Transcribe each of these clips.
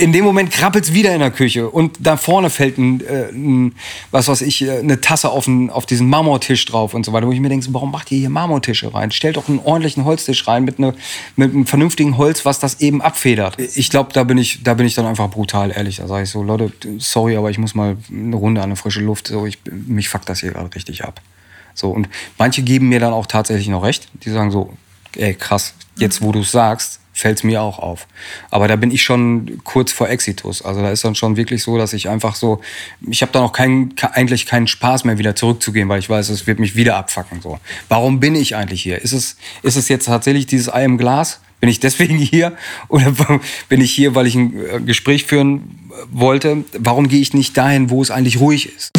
in dem Moment krabbelt es wieder in der Küche und da vorne fällt ein, äh, ein was weiß ich, äh, eine Tasse auf, ein, auf diesen Marmortisch drauf und so weiter, wo ich mir denke, warum macht ihr hier Marmortische rein? Stellt doch einen ordentlichen Holztisch rein mit, ne, mit einem vernünftigen Holz, was das eben abfedert. Ich glaube, da bin ich, da bin ich dann einfach brutal ehrlich. Da sage ich so, Leute, sorry, aber ich muss mal eine Runde an eine frische Luft. So, ich, mich fuckt das hier gerade richtig ab. So, und manche geben mir dann auch tatsächlich noch recht. Die sagen so, ey, krass, jetzt wo du es sagst, fällt es mir auch auf. Aber da bin ich schon kurz vor Exitus. Also da ist dann schon wirklich so, dass ich einfach so, ich habe da noch keinen, eigentlich keinen Spaß mehr wieder zurückzugehen, weil ich weiß, es wird mich wieder abfacken. So. Warum bin ich eigentlich hier? Ist es, ist es jetzt tatsächlich dieses Ei im Glas? Bin ich deswegen hier? Oder bin ich hier, weil ich ein äh, Gespräch führen wollte? Warum gehe ich nicht dahin, wo es eigentlich ruhig ist?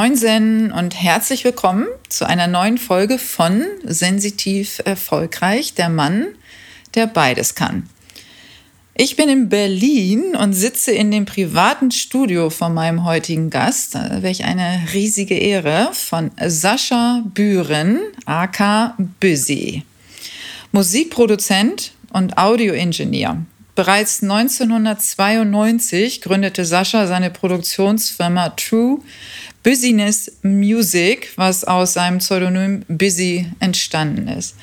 Moinsen und herzlich willkommen zu einer neuen Folge von Sensitiv Erfolgreich, der Mann, der beides kann. Ich bin in Berlin und sitze in dem privaten Studio von meinem heutigen Gast, welch eine riesige Ehre, von Sascha Bühren, aka Büsi. Musikproduzent und Audioingenieur. Bereits 1992 gründete Sascha seine Produktionsfirma True Business Music, was aus seinem Pseudonym Busy entstanden ist.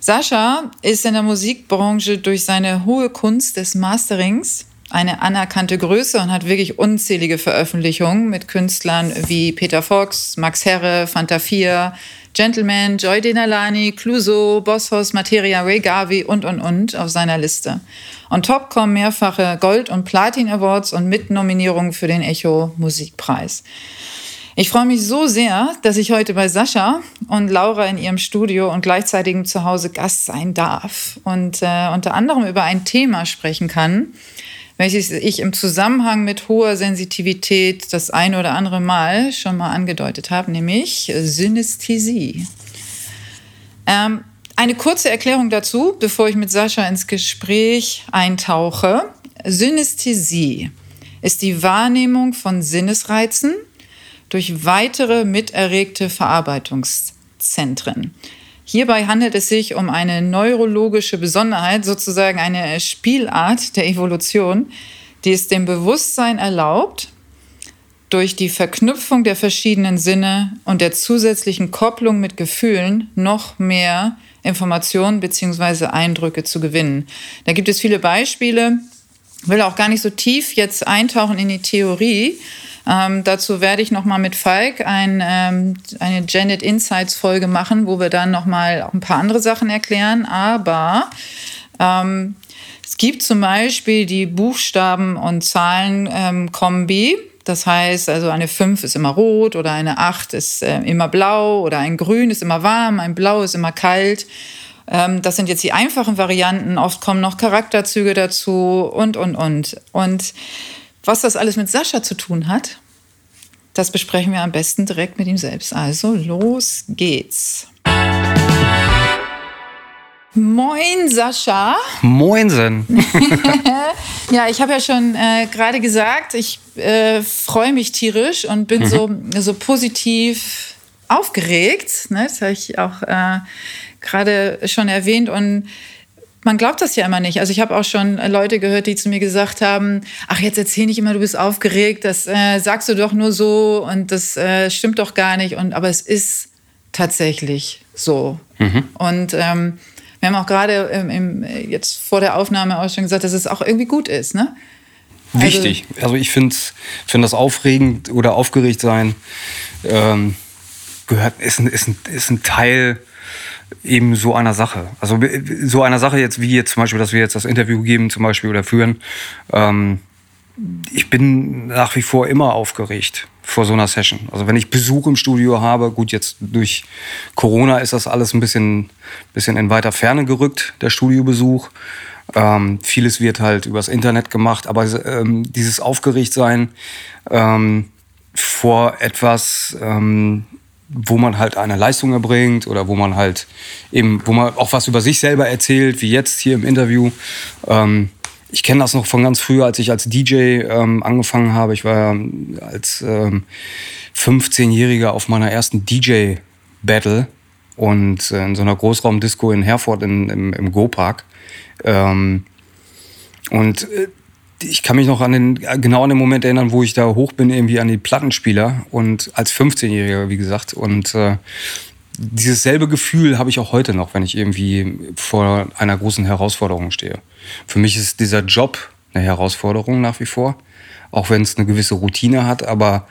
Sascha ist in der Musikbranche durch seine hohe Kunst des Masterings eine anerkannte Größe und hat wirklich unzählige Veröffentlichungen mit Künstlern wie Peter Fox, Max Herre, Fanta 4, Gentleman, Joy Denalani, Clouseau, Bosshaus, Materia, Ray Garvey und, und, und auf seiner Liste. On top kommen mehrfache Gold- und Platin-Awards und Mitnominierungen für den Echo Musikpreis. Ich freue mich so sehr, dass ich heute bei Sascha und Laura in ihrem Studio und gleichzeitig zu Hause Gast sein darf und äh, unter anderem über ein Thema sprechen kann, welches ich im Zusammenhang mit hoher Sensitivität das ein oder andere Mal schon mal angedeutet habe, nämlich Synästhesie. Ähm, eine kurze Erklärung dazu, bevor ich mit Sascha ins Gespräch eintauche. Synästhesie ist die Wahrnehmung von Sinnesreizen durch weitere miterregte Verarbeitungszentren. Hierbei handelt es sich um eine neurologische Besonderheit, sozusagen eine Spielart der Evolution, die es dem Bewusstsein erlaubt, durch die Verknüpfung der verschiedenen Sinne und der zusätzlichen Kopplung mit Gefühlen noch mehr Informationen bzw. Eindrücke zu gewinnen. Da gibt es viele Beispiele. Ich will auch gar nicht so tief jetzt eintauchen in die Theorie, ähm, dazu werde ich nochmal mit Falk ein, ähm, eine Janet Insights Folge machen, wo wir dann nochmal ein paar andere Sachen erklären. Aber ähm, es gibt zum Beispiel die Buchstaben- und Zahlen-Kombi. Das heißt, also eine 5 ist immer rot oder eine 8 ist äh, immer blau oder ein Grün ist immer warm, ein Blau ist immer kalt. Ähm, das sind jetzt die einfachen Varianten. Oft kommen noch Charakterzüge dazu und, und, und. Und was das alles mit Sascha zu tun hat, das besprechen wir am besten direkt mit ihm selbst. Also los geht's. Moin, Sascha. Moinsen. ja, ich habe ja schon äh, gerade gesagt, ich äh, freue mich tierisch und bin mhm. so, so positiv aufgeregt. Ne? Das habe ich auch äh, gerade schon erwähnt. Und man glaubt das ja immer nicht. Also ich habe auch schon Leute gehört, die zu mir gesagt haben, ach jetzt erzähl nicht immer, du bist aufgeregt, das äh, sagst du doch nur so und das äh, stimmt doch gar nicht. Und aber es ist tatsächlich so. Mhm. Und ähm, wir haben auch gerade ähm, jetzt vor der Aufnahme auch schon gesagt, dass es auch irgendwie gut ist, ne? Also Wichtig. Also, ich finde find das aufregend oder aufgeregt sein ähm, gehört, ist ein, ist, ist ein Teil eben so einer Sache. Also so einer Sache jetzt, wie jetzt zum Beispiel, dass wir jetzt das Interview geben zum Beispiel oder führen. Ähm, ich bin nach wie vor immer aufgeregt vor so einer Session. Also wenn ich Besuch im Studio habe, gut, jetzt durch Corona ist das alles ein bisschen, bisschen in weiter Ferne gerückt, der Studiobesuch. Ähm, vieles wird halt übers Internet gemacht, aber ähm, dieses Aufgeregtsein ähm, vor etwas, ähm, wo man halt eine Leistung erbringt oder wo man halt eben, wo man auch was über sich selber erzählt, wie jetzt hier im Interview. Ich kenne das noch von ganz früh, als ich als DJ ähm, angefangen habe. Ich war als ähm, 15-Jähriger auf meiner ersten DJ-Battle und äh, in so einer Großraumdisco in Herford in, im, im Go-Park. Ähm, und äh, ich kann mich noch an den, genau an den Moment erinnern, wo ich da hoch bin, irgendwie an die Plattenspieler und als 15-Jähriger, wie gesagt. Und äh, dieses selbe Gefühl habe ich auch heute noch, wenn ich irgendwie vor einer großen Herausforderung stehe. Für mich ist dieser Job eine Herausforderung nach wie vor, auch wenn es eine gewisse Routine hat, aber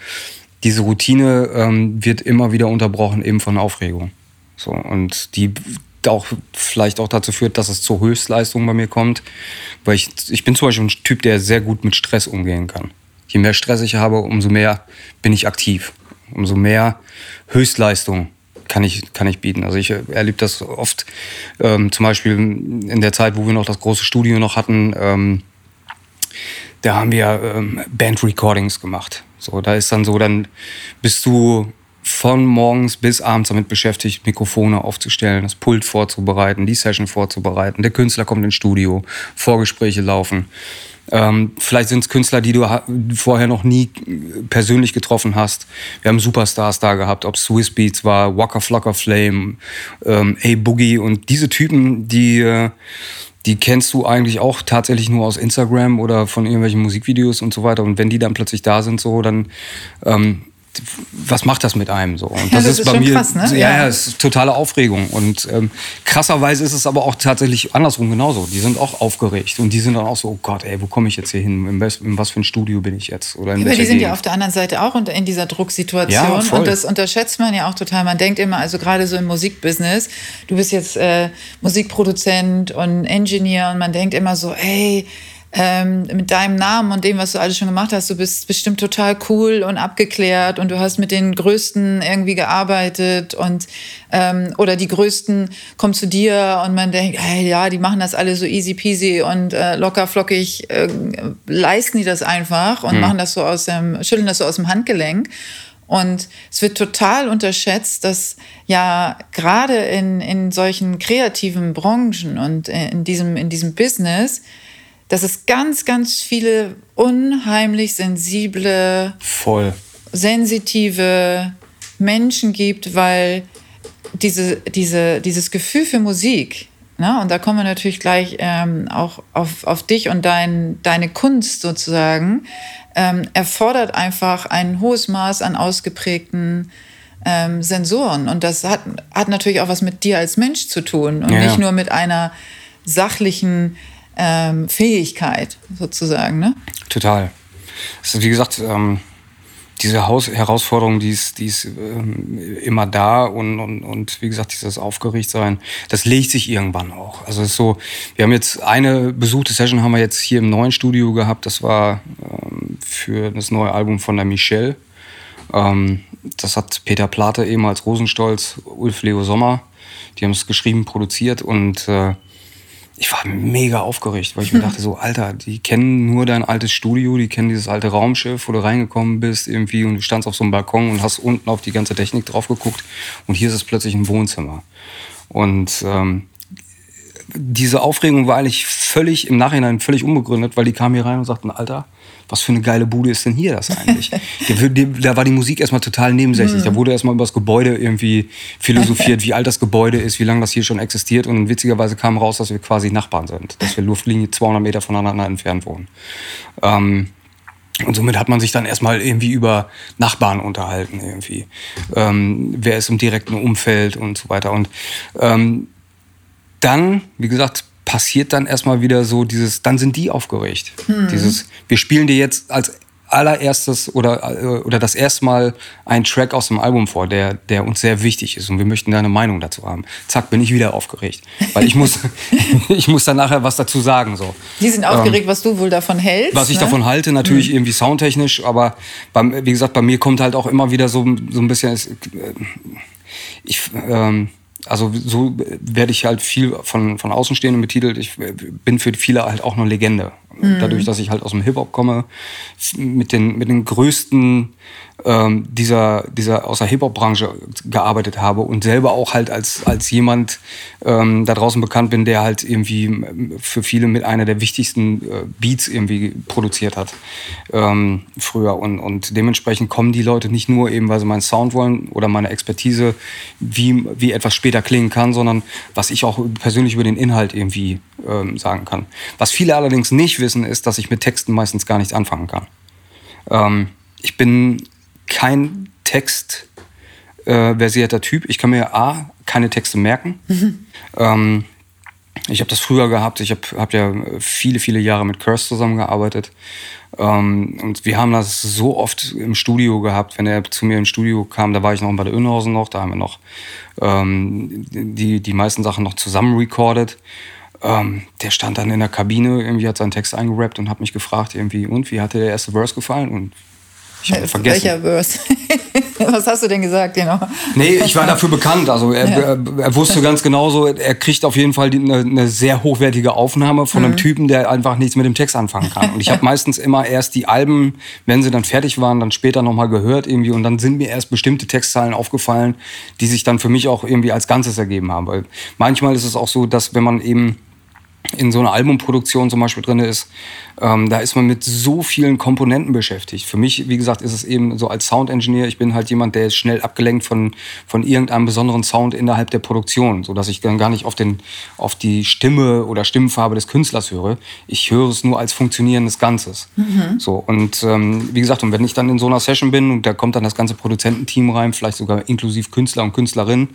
diese Routine ähm, wird immer wieder unterbrochen eben von Aufregung. So, und die auch vielleicht auch dazu führt, dass es zur Höchstleistung bei mir kommt. Weil ich, ich bin zum Beispiel ein Typ, der sehr gut mit Stress umgehen kann. Je mehr Stress ich habe, umso mehr bin ich aktiv. Umso mehr Höchstleistung kann ich, kann ich bieten. Also ich erlebe das oft, ähm, zum Beispiel in der Zeit, wo wir noch das große Studio noch hatten, ähm, da haben wir ähm, Band-Recordings gemacht. So, da ist dann so, dann bist du von morgens bis abends damit beschäftigt, Mikrofone aufzustellen, das Pult vorzubereiten, die Session vorzubereiten. Der Künstler kommt ins Studio, Vorgespräche laufen. Ähm, vielleicht sind es Künstler, die du vorher noch nie persönlich getroffen hast. Wir haben Superstars da gehabt, ob Swiss Beats war, Walker Flocker Flame, ähm, A-Boogie und diese Typen, die, äh, die kennst du eigentlich auch tatsächlich nur aus Instagram oder von irgendwelchen Musikvideos und so weiter. Und wenn die dann plötzlich da sind, so, dann ähm, was macht das mit einem so? Und das, ja, das ist, ist, bei mir krass, ne? ja, ja, ist totale Aufregung. Und ähm, krasserweise ist es aber auch tatsächlich andersrum genauso. Die sind auch aufgeregt und die sind dann auch so, oh Gott, ey, wo komme ich jetzt hier hin? In, in, was für ein Studio bin ich jetzt? Oder in ja, die sind ja auf der anderen Seite auch in dieser Drucksituation ja, und das unterschätzt man ja auch total. Man denkt immer, also gerade so im Musikbusiness, du bist jetzt äh, Musikproduzent und Engineer und man denkt immer so, ey, ähm, mit deinem Namen und dem, was du alles schon gemacht hast, du bist bestimmt total cool und abgeklärt und du hast mit den Größten irgendwie gearbeitet und ähm, oder die Größten kommen zu dir und man denkt, hey, ja, die machen das alle so easy peasy und äh, locker flockig äh, leisten die das einfach und mhm. machen das so aus dem, schütteln das so aus dem Handgelenk. Und es wird total unterschätzt, dass ja gerade in, in solchen kreativen Branchen und in diesem, in diesem Business dass es ganz, ganz viele unheimlich sensible, voll sensitive Menschen gibt, weil diese, diese, dieses Gefühl für Musik, ne, und da kommen wir natürlich gleich ähm, auch auf, auf dich und dein, deine Kunst sozusagen, ähm, erfordert einfach ein hohes Maß an ausgeprägten ähm, Sensoren. Und das hat, hat natürlich auch was mit dir als Mensch zu tun und ja. nicht nur mit einer sachlichen ähm, Fähigkeit sozusagen. Ne? Total. Also wie gesagt, ähm, diese Haus Herausforderung, die ist, die ist ähm, immer da und, und, und wie gesagt, dieses Aufgerichtssein, das legt sich irgendwann auch. Also es ist so, wir haben jetzt eine besuchte Session haben wir jetzt hier im neuen Studio gehabt. Das war ähm, für das neue Album von der Michelle. Ähm, das hat Peter Plate ehemals Rosenstolz, Ulf Leo Sommer. Die haben es geschrieben, produziert und äh, ich war mega aufgeregt, weil ich mir dachte so, Alter, die kennen nur dein altes Studio, die kennen dieses alte Raumschiff, wo du reingekommen bist irgendwie und du standst auf so einem Balkon und hast unten auf die ganze Technik drauf geguckt und hier ist es plötzlich ein Wohnzimmer. Und ähm, diese Aufregung war eigentlich völlig im Nachhinein völlig unbegründet, weil die kamen hier rein und sagten, Alter, was für eine geile Bude ist denn hier das eigentlich? da war die Musik erstmal total nebensächlich. Da mhm. wurde erstmal über das Gebäude irgendwie philosophiert, wie alt das Gebäude ist, wie lange das hier schon existiert. Und witzigerweise kam raus, dass wir quasi Nachbarn sind, dass wir Luftlinie 200 Meter voneinander entfernt wohnen. Ähm, und somit hat man sich dann erstmal irgendwie über Nachbarn unterhalten, irgendwie. Ähm, wer ist im direkten Umfeld und so weiter. Und ähm, dann, wie gesagt, passiert dann erstmal wieder so dieses, dann sind die aufgeregt. Hm. Dieses, wir spielen dir jetzt als allererstes oder, äh, oder das erste Mal einen Track aus dem Album vor, der, der uns sehr wichtig ist und wir möchten deine Meinung dazu haben. Zack, bin ich wieder aufgeregt. Weil ich muss, ich muss dann nachher was dazu sagen. So. Die sind aufgeregt, ähm, was du wohl davon hältst. Was ich ne? davon halte, natürlich mhm. irgendwie soundtechnisch, aber beim, wie gesagt, bei mir kommt halt auch immer wieder so, so ein bisschen. Äh, ich, ähm, also so werde ich halt viel von, von Außenstehenden betitelt. Ich bin für viele halt auch eine Legende. Mhm. Dadurch, dass ich halt aus dem Hip-Hop komme, mit den, mit den größten ähm, dieser, dieser aus der Hip-Hop-Branche gearbeitet habe und selber auch halt als, als jemand ähm, da draußen bekannt bin, der halt irgendwie für viele mit einer der wichtigsten äh, Beats irgendwie produziert hat ähm, früher. Und, und dementsprechend kommen die Leute nicht nur eben, weil sie meinen Sound wollen oder meine Expertise, wie, wie etwas später klingen kann, sondern was ich auch persönlich über den Inhalt irgendwie ähm, sagen kann. Was viele allerdings nicht wissen, ist, dass ich mit Texten meistens gar nichts anfangen kann. Ähm, ich bin kein textversierter äh, Typ. Ich kann mir A, keine Texte merken. Mhm. Ähm, ich habe das früher gehabt. Ich habe hab ja viele, viele Jahre mit Curse zusammengearbeitet. Ähm, und wir haben das so oft im Studio gehabt. Wenn er zu mir im Studio kam, da war ich noch bei der Önhausen noch, da haben wir noch ähm, die, die meisten Sachen noch zusammen recorded. Ähm, der stand dann in der Kabine, irgendwie hat seinen Text eingerappt und hat mich gefragt, irgendwie, und wie hat dir der erste Verse gefallen? Und ich habe vergessen. Welcher Verse? Was hast du denn gesagt, genau? Nee, ich war dafür bekannt. Also er, ja. er, wusste ganz genauso, er kriegt auf jeden Fall eine, eine sehr hochwertige Aufnahme von einem mhm. Typen, der einfach nichts mit dem Text anfangen kann. Und ich habe meistens immer erst die Alben, wenn sie dann fertig waren, dann später nochmal gehört irgendwie. Und dann sind mir erst bestimmte Textzeilen aufgefallen, die sich dann für mich auch irgendwie als Ganzes ergeben haben. Weil manchmal ist es auch so, dass wenn man eben in so einer Albumproduktion zum Beispiel drin ist, ähm, da ist man mit so vielen Komponenten beschäftigt. Für mich, wie gesagt, ist es eben so als Sound-Engineer, ich bin halt jemand, der ist schnell abgelenkt von, von irgendeinem besonderen Sound innerhalb der Produktion, sodass ich dann gar nicht auf, den, auf die Stimme oder Stimmfarbe des Künstlers höre. Ich höre es nur als funktionierendes Ganzes. Mhm. So, und ähm, wie gesagt, und wenn ich dann in so einer Session bin und da kommt dann das ganze Produzententeam rein, vielleicht sogar inklusive Künstler und Künstlerinnen,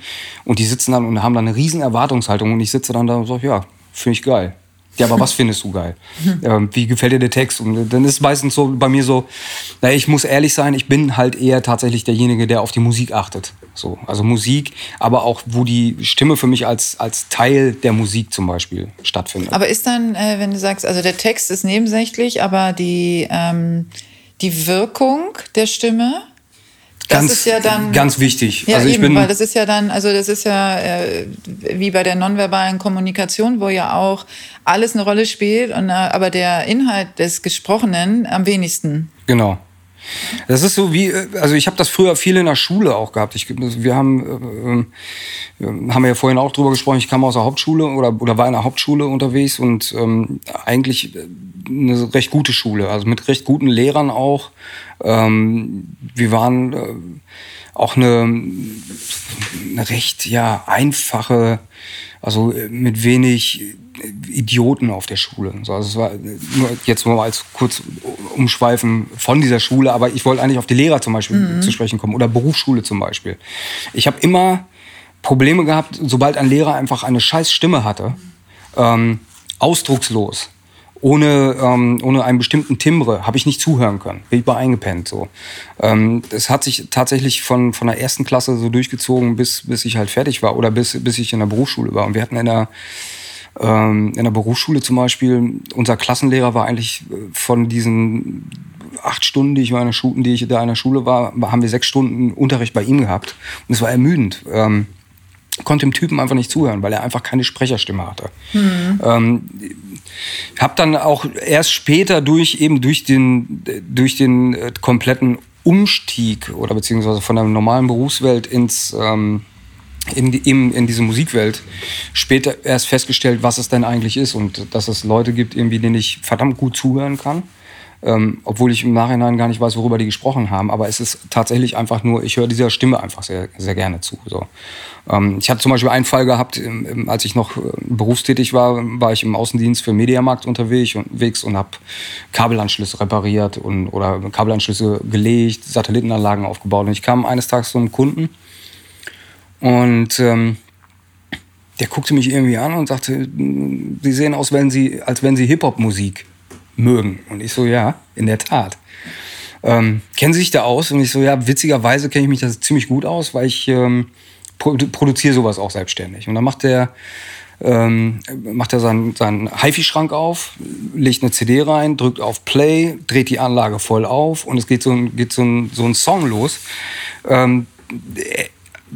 und die sitzen dann und haben dann eine riesen Erwartungshaltung und ich sitze dann da und sage, ja, finde ich geil. Ja, aber was findest du geil? Ähm, wie gefällt dir der Text? Und dann ist meistens so bei mir so, naja, ich muss ehrlich sein, ich bin halt eher tatsächlich derjenige, der auf die Musik achtet. So, also Musik, aber auch, wo die Stimme für mich als, als Teil der Musik zum Beispiel stattfindet. Aber ist dann, äh, wenn du sagst, also der Text ist nebensächlich, aber die, ähm, die Wirkung der Stimme, das ganz, ist ja dann ganz wichtig. Ja, also ich eben, bin, weil das ist ja dann, also das ist ja äh, wie bei der nonverbalen Kommunikation, wo ja auch alles eine Rolle spielt, und, äh, aber der Inhalt des Gesprochenen am wenigsten. Genau. Das ist so wie, äh, also ich habe das früher viel in der Schule auch gehabt. Ich, wir haben, äh, äh, haben wir ja vorhin auch drüber gesprochen, ich kam aus der Hauptschule oder, oder war in der Hauptschule unterwegs und ähm, eigentlich eine recht gute Schule, also mit recht guten Lehrern auch. Ähm, wir waren äh, auch eine, eine recht ja, einfache, also mit wenig Idioten auf der Schule. also es war nur jetzt nur als kurz umschweifen von dieser Schule, aber ich wollte eigentlich auf die Lehrer zum Beispiel mhm. zu sprechen kommen oder Berufsschule zum Beispiel. Ich habe immer Probleme gehabt, sobald ein Lehrer einfach eine scheiß Stimme hatte, ähm, ausdruckslos ohne, ähm, ohne einen bestimmten Timbre habe ich nicht zuhören können. Bin ich bei eingepennt. So. Ähm, das hat sich tatsächlich von, von der ersten Klasse so durchgezogen, bis, bis ich halt fertig war oder bis, bis ich in der Berufsschule war. Und wir hatten in der, ähm, in der Berufsschule zum Beispiel, unser Klassenlehrer war eigentlich äh, von diesen acht Stunden, die ich, in der Schule, die ich da in der Schule war, haben wir sechs Stunden Unterricht bei ihm gehabt. Und es war ermüdend. Ähm, konnte dem Typen einfach nicht zuhören, weil er einfach keine Sprecherstimme hatte. Mhm. Ähm, habe dann auch erst später durch eben durch den durch den äh, kompletten Umstieg oder beziehungsweise von der normalen Berufswelt ins ähm, in, die, in, in diese Musikwelt später erst festgestellt, was es denn eigentlich ist und dass es Leute gibt, irgendwie, denen ich verdammt gut zuhören kann ähm, obwohl ich im Nachhinein gar nicht weiß, worüber die gesprochen haben. Aber es ist tatsächlich einfach nur, ich höre dieser Stimme einfach sehr, sehr gerne zu. So. Ähm, ich hatte zum Beispiel einen Fall gehabt, im, im, als ich noch äh, berufstätig war, war ich im Außendienst für Mediamarkt unterwegs und, und habe Kabelanschlüsse repariert und, oder Kabelanschlüsse gelegt, Satellitenanlagen aufgebaut. Und ich kam eines Tages zu einem Kunden und ähm, der guckte mich irgendwie an und sagte, Sie sehen aus, wenn Sie, als wenn Sie Hip-Hop-Musik mögen. Und ich so, ja, in der Tat. Ähm, kennen Sie sich da aus? Und ich so, ja, witzigerweise kenne ich mich da ziemlich gut aus, weil ich ähm, produ produziere sowas auch selbstständig. Und dann macht der ähm, macht er seinen, seinen HiFi-Schrank auf, legt eine CD rein, drückt auf Play, dreht die Anlage voll auf und es geht so ein, geht so ein, so ein Song los. Ähm,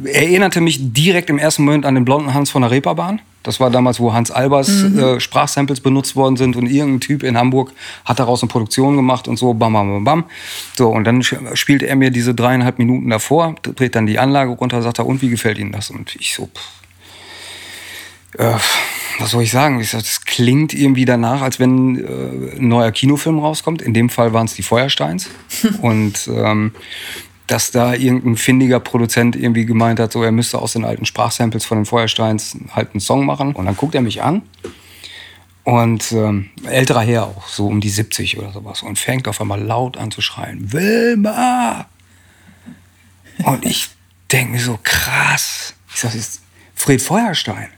erinnerte mich direkt im ersten Moment an den blonden Hans von der Reeperbahn. Das war damals, wo Hans Albers mhm. äh, Sprachsamples benutzt worden sind und irgendein Typ in Hamburg hat daraus eine Produktion gemacht und so, bam, bam, bam, bam. So, und dann spielte er mir diese dreieinhalb Minuten davor, dreht dann die Anlage runter, sagt er, und wie gefällt Ihnen das? Und ich so, pff, äh, was soll ich sagen? Ich sag, das klingt irgendwie danach, als wenn äh, ein neuer Kinofilm rauskommt. In dem Fall waren es die Feuersteins. und ähm, dass da irgendein findiger Produzent irgendwie gemeint hat, so er müsste aus den alten Sprachsamples von den Feuersteins halt einen Song machen. Und dann guckt er mich an und ähm, älterer Herr auch, so um die 70 oder sowas und fängt auf einmal laut an zu schreien, Wilma! Und ich denke mir so, krass. Ich sag, das ist Fred Feuerstein.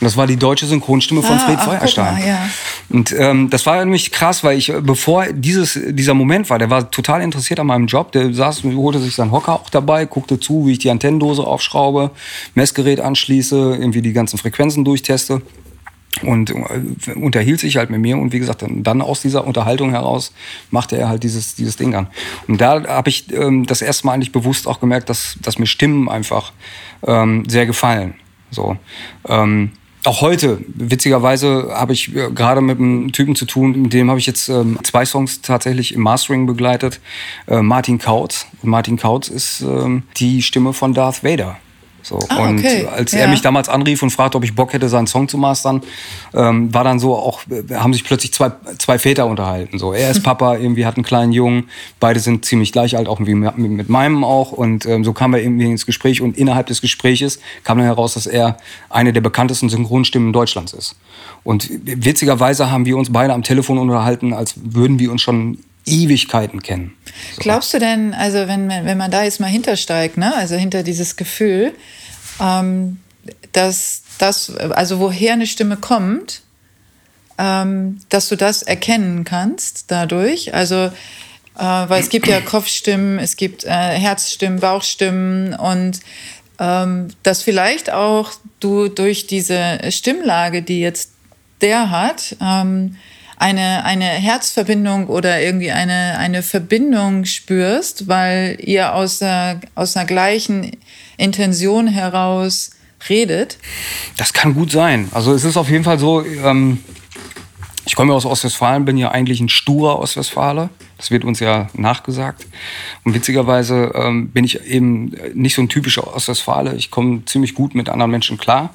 Und das war die deutsche Synchronstimme von ah, Fred Feuerstein. Mal, ja. Und ähm, das war nämlich krass, weil ich, bevor dieses, dieser Moment war, der war total interessiert an meinem Job. Der saß, holte sich seinen Hocker auch dabei, guckte zu, wie ich die Antennendose aufschraube, Messgerät anschließe, irgendwie die ganzen Frequenzen durchteste und äh, unterhielt sich halt mit mir und wie gesagt dann aus dieser Unterhaltung heraus machte er halt dieses dieses Ding an und da habe ich ähm, das erste Mal eigentlich bewusst auch gemerkt dass dass mir Stimmen einfach ähm, sehr gefallen so ähm, auch heute, witzigerweise, habe ich äh, gerade mit einem Typen zu tun, mit dem habe ich jetzt ähm, zwei Songs tatsächlich im Mastering begleitet. Äh, Martin Kautz. Martin Kautz ist ähm, die Stimme von Darth Vader. So. Ah, und okay. als ja. er mich damals anrief und fragte, ob ich Bock hätte, seinen Song zu mastern, ähm, war dann so auch, haben sich plötzlich zwei, zwei Väter unterhalten. So. Er ist Papa, irgendwie hat einen kleinen Jungen, beide sind ziemlich gleich alt, auch wie mit meinem auch. Und ähm, so kamen wir irgendwie ins Gespräch und innerhalb des Gespräches kam dann heraus, dass er eine der bekanntesten Synchronstimmen Deutschlands ist. Und witzigerweise haben wir uns beide am Telefon unterhalten, als würden wir uns schon Ewigkeiten kennen. So. Glaubst du denn, also wenn, wenn man da jetzt mal hintersteigt, ne? also hinter dieses Gefühl, ähm, dass das, also woher eine Stimme kommt, ähm, dass du das erkennen kannst dadurch. Also, äh, weil es gibt ja Kopfstimmen, es gibt äh, Herzstimmen, Bauchstimmen und ähm, dass vielleicht auch du durch diese Stimmlage, die jetzt der hat, ähm, eine, eine Herzverbindung oder irgendwie eine, eine Verbindung spürst, weil ihr aus, der, aus einer gleichen Intention heraus redet? Das kann gut sein. Also es ist auf jeden Fall so, ähm, ich komme aus Ostwestfalen, bin ja eigentlich ein sturer Ostwestfale. Das wird uns ja nachgesagt. Und witzigerweise ähm, bin ich eben nicht so ein typischer Ostwestfale. Ich komme ziemlich gut mit anderen Menschen klar.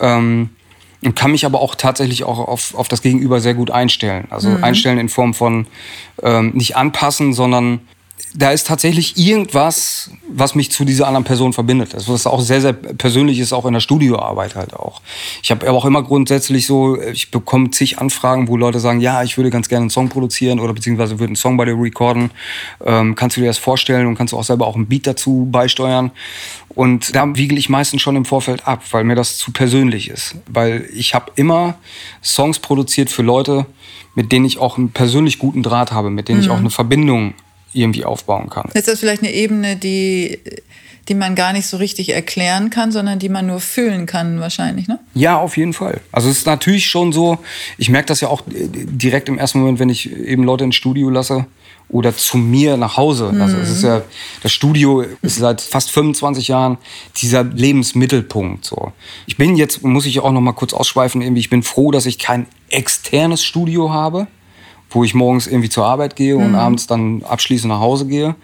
Ähm, und kann mich aber auch tatsächlich auch auf, auf das Gegenüber sehr gut einstellen. Also mhm. einstellen in Form von ähm, nicht anpassen, sondern da ist tatsächlich irgendwas, was mich zu dieser anderen Person verbindet. Das ist auch sehr, sehr persönlich ist, auch in der Studioarbeit halt auch. Ich habe aber auch immer grundsätzlich so, ich bekomme zig Anfragen, wo Leute sagen, ja, ich würde ganz gerne einen Song produzieren oder beziehungsweise würde einen Song bei dir recorden. Ähm, kannst du dir das vorstellen und kannst du auch selber auch ein Beat dazu beisteuern? Und da wiegel ich meistens schon im Vorfeld ab, weil mir das zu persönlich ist. Weil ich habe immer Songs produziert für Leute, mit denen ich auch einen persönlich guten Draht habe, mit denen mhm. ich auch eine Verbindung irgendwie aufbauen kann. Ist das vielleicht eine Ebene, die, die man gar nicht so richtig erklären kann, sondern die man nur fühlen kann wahrscheinlich, ne? Ja, auf jeden Fall. Also es ist natürlich schon so, ich merke das ja auch direkt im ersten Moment, wenn ich eben Leute ins Studio lasse oder zu mir nach Hause. Mhm. Also es ist ja, das Studio ist seit fast 25 Jahren dieser Lebensmittelpunkt. So. Ich bin jetzt, muss ich auch noch mal kurz ausschweifen, irgendwie, ich bin froh, dass ich kein externes Studio habe wo ich morgens irgendwie zur Arbeit gehe und mhm. abends dann abschließend nach Hause gehe.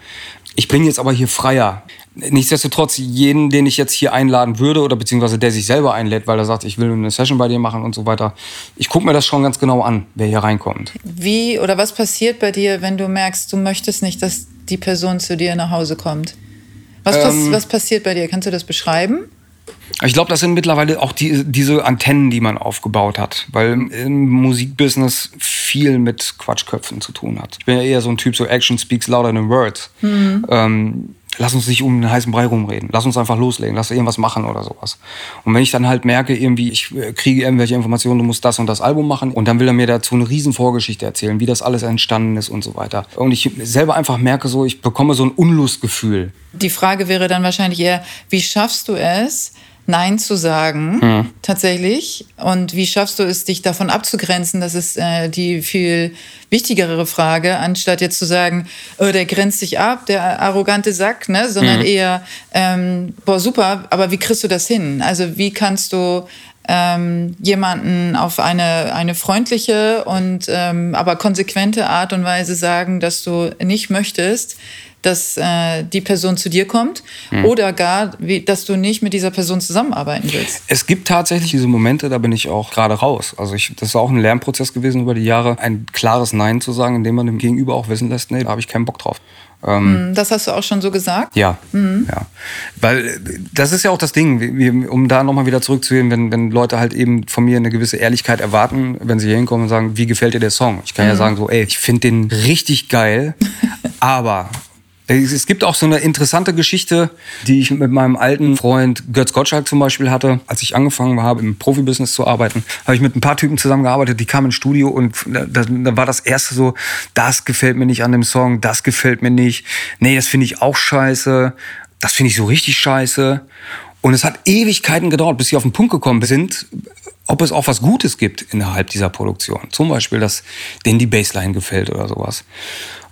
Ich bin jetzt aber hier freier. Nichtsdestotrotz, jeden, den ich jetzt hier einladen würde oder beziehungsweise der sich selber einlädt, weil er sagt, ich will eine Session bei dir machen und so weiter, ich gucke mir das schon ganz genau an, wer hier reinkommt. Wie oder was passiert bei dir, wenn du merkst, du möchtest nicht, dass die Person zu dir nach Hause kommt? Was, ähm, was passiert bei dir? Kannst du das beschreiben? Ich glaube, das sind mittlerweile auch die, diese Antennen, die man aufgebaut hat, weil im Musikbusiness viel mit Quatschköpfen zu tun hat. Ich bin ja eher so ein Typ, so Action speaks louder than words. Mhm. Ähm, lass uns nicht um den heißen Brei rumreden. Lass uns einfach loslegen. Lass irgendwas machen oder sowas. Und wenn ich dann halt merke, irgendwie, ich äh, kriege irgendwelche Informationen, du musst das und das Album machen und dann will er mir dazu eine riesen Vorgeschichte erzählen, wie das alles entstanden ist und so weiter. Und ich selber einfach merke so, ich bekomme so ein Unlustgefühl. Die Frage wäre dann wahrscheinlich eher, wie schaffst du es, Nein zu sagen, mhm. tatsächlich. Und wie schaffst du es, dich davon abzugrenzen? Das ist äh, die viel wichtigere Frage, anstatt jetzt zu sagen, oh, der grenzt sich ab, der arrogante Sack, ne? sondern mhm. eher, ähm, boah, super, aber wie kriegst du das hin? Also wie kannst du ähm, jemanden auf eine, eine freundliche und ähm, aber konsequente Art und Weise sagen, dass du nicht möchtest, dass äh, die Person zu dir kommt mhm. oder gar, wie, dass du nicht mit dieser Person zusammenarbeiten willst. Es gibt tatsächlich diese Momente, da bin ich auch gerade raus. Also ich, das ist auch ein Lernprozess gewesen über die Jahre, ein klares Nein zu sagen, indem man dem Gegenüber auch wissen lässt, nee, da habe ich keinen Bock drauf. Ähm, mhm, das hast du auch schon so gesagt? Ja, mhm. ja. Weil das ist ja auch das Ding, um da nochmal wieder zurückzugehen, wenn, wenn Leute halt eben von mir eine gewisse Ehrlichkeit erwarten, wenn sie hier hinkommen und sagen, wie gefällt dir der Song? Ich kann mhm. ja sagen so, ey, ich finde den richtig geil, aber es gibt auch so eine interessante Geschichte, die ich mit meinem alten Freund Götz Gottschalk zum Beispiel hatte. Als ich angefangen habe, im Profibusiness zu arbeiten, habe ich mit ein paar Typen zusammengearbeitet, die kamen ins Studio und da, da war das erste so, das gefällt mir nicht an dem Song, das gefällt mir nicht, nee, das finde ich auch scheiße, das finde ich so richtig scheiße. Und es hat Ewigkeiten gedauert, bis sie auf den Punkt gekommen sind, ob es auch was Gutes gibt innerhalb dieser Produktion. Zum Beispiel, dass denen die Bassline gefällt oder sowas.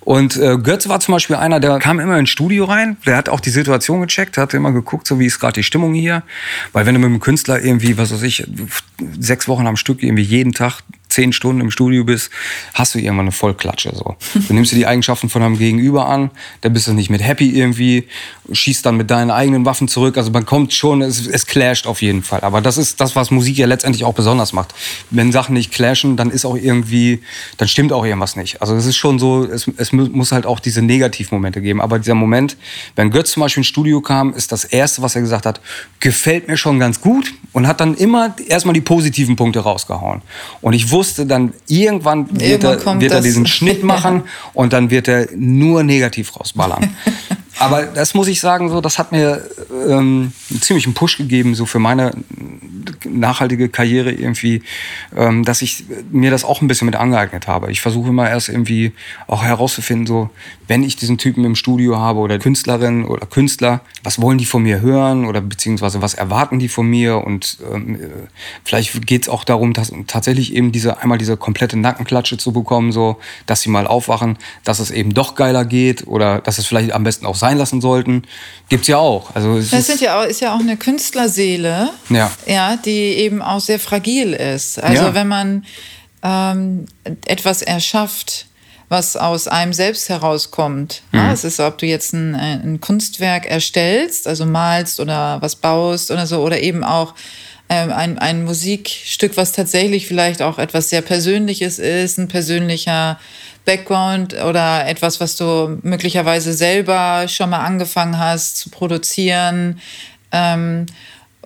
Und äh, Götz war zum Beispiel einer, der kam immer ins Studio rein, der hat auch die Situation gecheckt, hat immer geguckt, so wie ist gerade die Stimmung hier. Weil wenn du mit einem Künstler irgendwie, was weiß ich, sechs Wochen am Stück irgendwie jeden Tag zehn Stunden im Studio bist, hast du irgendwann eine Vollklatsche. So. Du nimmst dir die Eigenschaften von deinem Gegenüber an, da bist du nicht mit happy irgendwie, schießt dann mit deinen eigenen Waffen zurück. Also man kommt schon, es, es clasht auf jeden Fall. Aber das ist das, was Musik ja letztendlich auch besonders macht. Wenn Sachen nicht clashen, dann ist auch irgendwie, dann stimmt auch irgendwas nicht. Also es ist schon so, es, es muss halt auch diese Negativmomente geben. Aber dieser Moment, wenn Götz zum Beispiel ins Studio kam, ist das Erste, was er gesagt hat, gefällt mir schon ganz gut und hat dann immer erstmal die positiven Punkte rausgehauen. Und ich wusste, wusste dann, irgendwann wird, irgendwann er, wird er diesen Schnitt machen und dann wird er nur negativ rausballern. Aber das muss ich sagen, so, das hat mir ähm, einen ziemlichen Push gegeben, so für meine nachhaltige Karriere irgendwie, ähm, dass ich mir das auch ein bisschen mit angeeignet habe. Ich versuche immer erst irgendwie auch herauszufinden, so, wenn ich diesen Typen im Studio habe oder Künstlerin oder Künstler, was wollen die von mir hören oder beziehungsweise was erwarten die von mir und ähm, äh, vielleicht geht es auch darum, dass tatsächlich eben diese einmal diese komplette Nackenklatsche zu bekommen, so, dass sie mal aufwachen, dass es eben doch geiler geht oder dass es vielleicht am besten auch sein lassen sollten. Gibt's ja auch. Also das sind ja auch, ist ja auch eine Künstlerseele, ja. Ja, die eben auch sehr fragil ist. Also ja. wenn man ähm, etwas erschafft, was aus einem selbst herauskommt. Mhm. Ja, es ist, ob du jetzt ein, ein, Kunstwerk erstellst, also malst oder was baust oder so, oder eben auch ähm, ein, ein Musikstück, was tatsächlich vielleicht auch etwas sehr Persönliches ist, ein persönlicher Background oder etwas, was du möglicherweise selber schon mal angefangen hast zu produzieren. Ähm,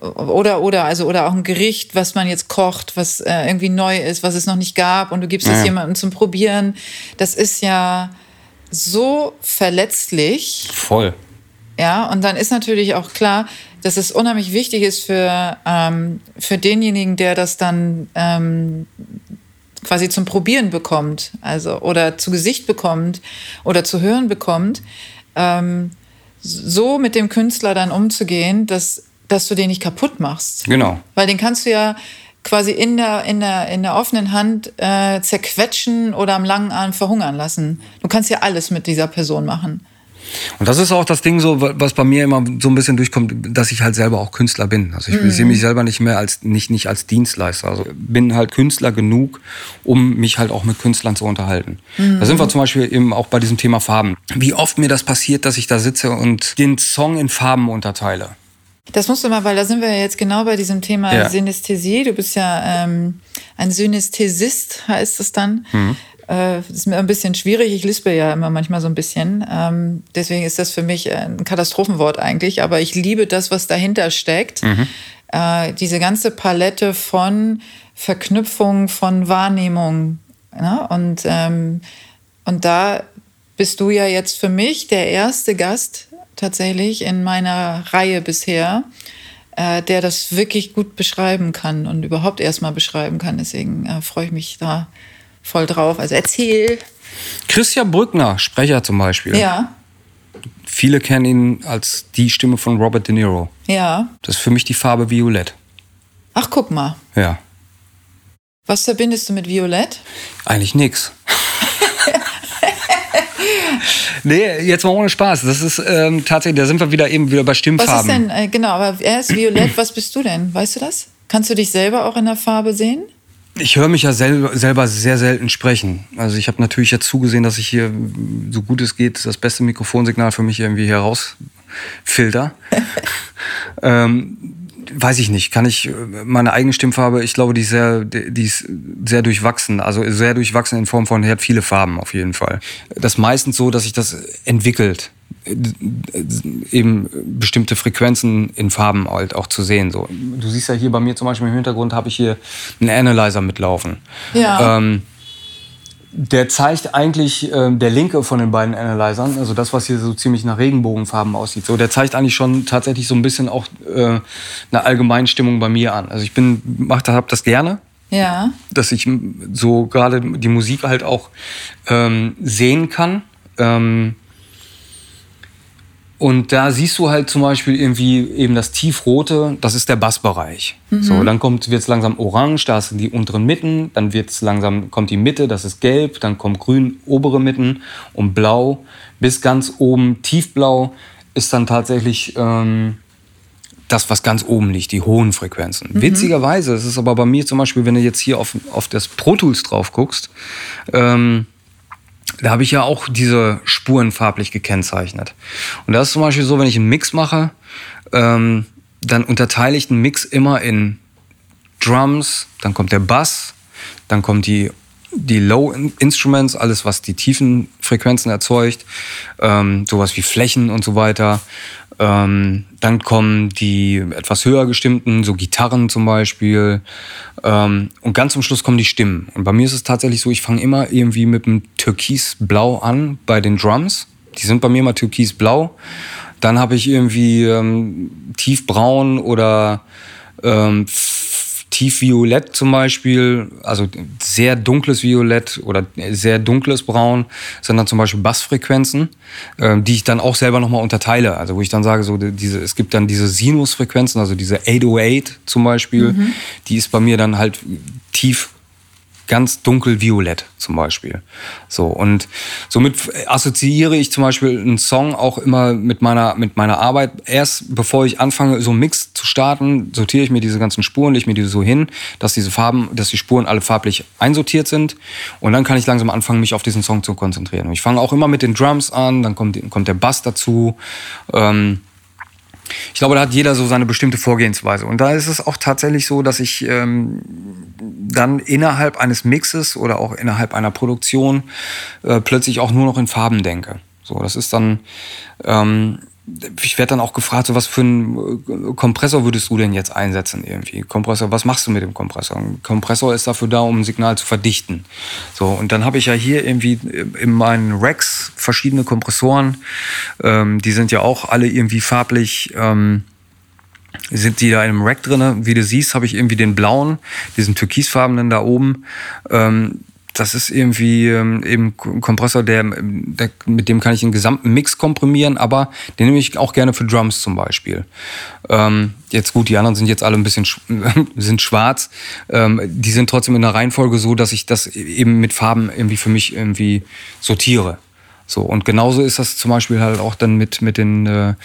oder oder also oder auch ein Gericht, was man jetzt kocht, was äh, irgendwie neu ist, was es noch nicht gab und du gibst es jemandem zum Probieren. Das ist ja so verletzlich. Voll. Ja, und dann ist natürlich auch klar, dass es unheimlich wichtig ist für, ähm, für denjenigen, der das dann ähm, quasi zum Probieren bekommt, also oder zu Gesicht bekommt oder zu hören bekommt, ähm, so mit dem Künstler dann umzugehen, dass dass du den nicht kaputt machst. Genau. Weil den kannst du ja quasi in der, in der, in der offenen Hand äh, zerquetschen oder am langen Arm verhungern lassen. Du kannst ja alles mit dieser Person machen. Und das ist auch das Ding so, was bei mir immer so ein bisschen durchkommt, dass ich halt selber auch Künstler bin. Also ich mhm. sehe mich selber nicht mehr als nicht nicht als Dienstleister. Also bin halt Künstler genug, um mich halt auch mit Künstlern zu unterhalten. Mhm. Da sind wir zum Beispiel eben auch bei diesem Thema Farben. Wie oft mir das passiert, dass ich da sitze und den Song in Farben unterteile. Das musst du mal, weil da sind wir ja jetzt genau bei diesem Thema ja. Synästhesie. Du bist ja ähm, ein Synästhesist, heißt es dann. Mhm. Äh, das ist mir ein bisschen schwierig. Ich lispe ja immer manchmal so ein bisschen. Ähm, deswegen ist das für mich ein Katastrophenwort eigentlich. Aber ich liebe das, was dahinter steckt. Mhm. Äh, diese ganze Palette von Verknüpfung, von Wahrnehmung. Ne? Und, ähm, und da bist du ja jetzt für mich der erste Gast, tatsächlich in meiner Reihe bisher, äh, der das wirklich gut beschreiben kann und überhaupt erstmal beschreiben kann. Deswegen äh, freue ich mich da voll drauf. Also erzähl. Christian Brückner, Sprecher zum Beispiel. Ja. Viele kennen ihn als die Stimme von Robert De Niro. Ja. Das ist für mich die Farbe Violett. Ach, guck mal. Ja. Was verbindest du mit Violett? Eigentlich nichts. nee, jetzt mal ohne Spaß. Das ist ähm, tatsächlich, da sind wir wieder eben wieder bei Stimmfarben. Was ist denn, äh, genau, aber er ist violett, was bist du denn? Weißt du das? Kannst du dich selber auch in der Farbe sehen? Ich höre mich ja selber, selber sehr selten sprechen. Also ich habe natürlich jetzt zugesehen, dass ich hier, so gut es geht, das beste Mikrofonsignal für mich irgendwie herausfilter. ähm, weiß ich nicht. Kann ich meine eigene Stimmfarbe? Ich glaube, die ist sehr, die ist sehr durchwachsen. Also sehr durchwachsen in Form von, er hat viele Farben auf jeden Fall. Das meistens so, dass sich das entwickelt eben bestimmte Frequenzen in Farben halt auch zu sehen. So, du siehst ja hier bei mir zum Beispiel im Hintergrund habe ich hier einen Analyzer mitlaufen. Ja. Ähm, der zeigt eigentlich, äh, der linke von den beiden Analyzern, also das, was hier so ziemlich nach Regenbogenfarben aussieht, so, der zeigt eigentlich schon tatsächlich so ein bisschen auch äh, eine allgemeine Stimmung bei mir an. Also ich bin, mach, hab das gerne. Ja. Dass ich so gerade die Musik halt auch ähm, sehen kann. Ähm, und da siehst du halt zum Beispiel irgendwie eben das Tiefrote, das ist der Bassbereich. Mhm. So, dann kommt wird's langsam orange, da sind die unteren Mitten, dann wird's langsam kommt die Mitte, das ist gelb, dann kommt grün obere Mitten und blau bis ganz oben tiefblau ist dann tatsächlich ähm, das, was ganz oben liegt, die hohen Frequenzen. Mhm. Witzigerweise, es ist aber bei mir zum Beispiel, wenn du jetzt hier auf, auf das Pro Tools drauf guckst, ähm, da habe ich ja auch diese Spuren farblich gekennzeichnet. Und das ist zum Beispiel so, wenn ich einen Mix mache, ähm, dann unterteile ich den Mix immer in Drums, dann kommt der Bass, dann kommt die, die Low Instruments, alles was die tiefen Frequenzen erzeugt, ähm, sowas wie Flächen und so weiter. Ähm, dann kommen die etwas höher gestimmten, so Gitarren zum Beispiel. Ähm, und ganz zum Schluss kommen die Stimmen. Und bei mir ist es tatsächlich so, ich fange immer irgendwie mit einem Türkisblau an bei den Drums. Die sind bei mir immer türkisblau. Dann habe ich irgendwie ähm, tiefbraun oder ähm, tiefviolett zum Beispiel, also sehr dunkles Violett oder sehr dunkles Braun, sind dann zum Beispiel Bassfrequenzen, äh, die ich dann auch selber nochmal unterteile. Also wo ich dann sage, so diese, es gibt dann diese Sinusfrequenzen, also diese 808 zum Beispiel, mhm. die ist bei mir dann halt tief ganz dunkelviolett zum Beispiel. So und somit assoziiere ich zum Beispiel einen Song auch immer mit meiner mit meiner Arbeit. Erst bevor ich anfange, so einen Mix zu starten, sortiere ich mir diese ganzen Spuren, lege mir die so hin, dass diese Farben, dass die Spuren alle farblich einsortiert sind und dann kann ich langsam anfangen, mich auf diesen Song zu konzentrieren. Ich fange auch immer mit den Drums an, dann kommt kommt der Bass dazu. Ähm, ich glaube, da hat jeder so seine bestimmte Vorgehensweise. Und da ist es auch tatsächlich so, dass ich ähm, dann innerhalb eines Mixes oder auch innerhalb einer Produktion äh, plötzlich auch nur noch in Farben denke. So, das ist dann ähm, ich werde dann auch gefragt, so was für einen äh, Kompressor würdest du denn jetzt einsetzen irgendwie? Kompressor, was machst du mit dem Kompressor? Ein Kompressor ist dafür da, um ein Signal zu verdichten. So, und dann habe ich ja hier irgendwie in meinen Racks verschiedene Kompressoren. Ähm, die sind ja auch alle irgendwie farblich. Ähm, sind die da in einem Rack drin. Wie du siehst, habe ich irgendwie den blauen, diesen türkisfarbenen da oben. Ähm, das ist irgendwie ähm, eben Kompressor, der, der, mit dem kann ich einen gesamten Mix komprimieren, aber den nehme ich auch gerne für Drums zum Beispiel. Ähm, jetzt gut, die anderen sind jetzt alle ein bisschen sch sind schwarz. Ähm, die sind trotzdem in der Reihenfolge so, dass ich das eben mit Farben irgendwie für mich irgendwie sortiere. So, und genauso ist das zum Beispiel halt auch dann mit, mit, den, äh,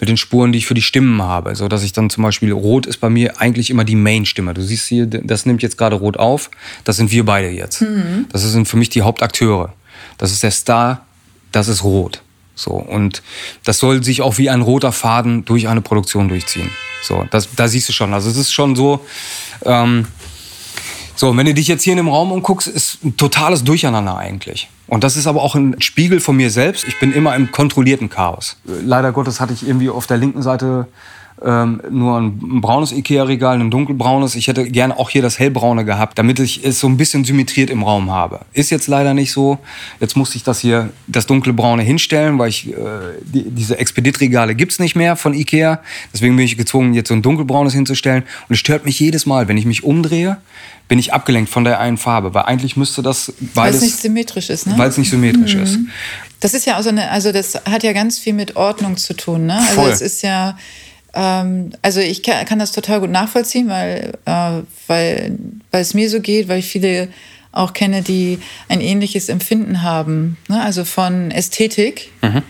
mit den Spuren, die ich für die Stimmen habe. So dass ich dann zum Beispiel, Rot ist bei mir eigentlich immer die Main-Stimme. Du siehst hier, das nimmt jetzt gerade Rot auf. Das sind wir beide jetzt. Mhm. Das sind für mich die Hauptakteure. Das ist der Star, das ist Rot. So, und das soll sich auch wie ein roter Faden durch eine Produktion durchziehen. So, das, da siehst du schon. Also es ist schon so, ähm, so, und wenn du dich jetzt hier in dem Raum umguckst, ist ein totales Durcheinander eigentlich. Und das ist aber auch ein Spiegel von mir selbst. Ich bin immer im kontrollierten Chaos. Leider Gottes hatte ich irgendwie auf der linken Seite ähm, nur ein, braunes Ikea-Regal, ein dunkelbraunes. Ich hätte gerne auch hier das hellbraune gehabt, damit ich es so ein bisschen symmetriert im Raum habe. Ist jetzt leider nicht so. Jetzt musste ich das hier, das dunkelbraune hinstellen, weil ich, äh, die, diese Expedit-Regale gibt's nicht mehr von Ikea. Deswegen bin ich gezwungen, jetzt so ein dunkelbraunes hinzustellen. Und es stört mich jedes Mal, wenn ich mich umdrehe, bin ich abgelenkt von der einen Farbe, weil eigentlich müsste das weil es nicht symmetrisch ist, ne? Weil es nicht symmetrisch mhm. ist. Das ist ja also eine, also das hat ja ganz viel mit Ordnung zu tun, ne? Also Voll. es ist ja ähm, also ich kann, kann, das total gut nachvollziehen, weil, äh, weil, weil es mir so geht, weil ich viele auch kenne, die ein ähnliches Empfinden haben. Ne? Also von Ästhetik mhm.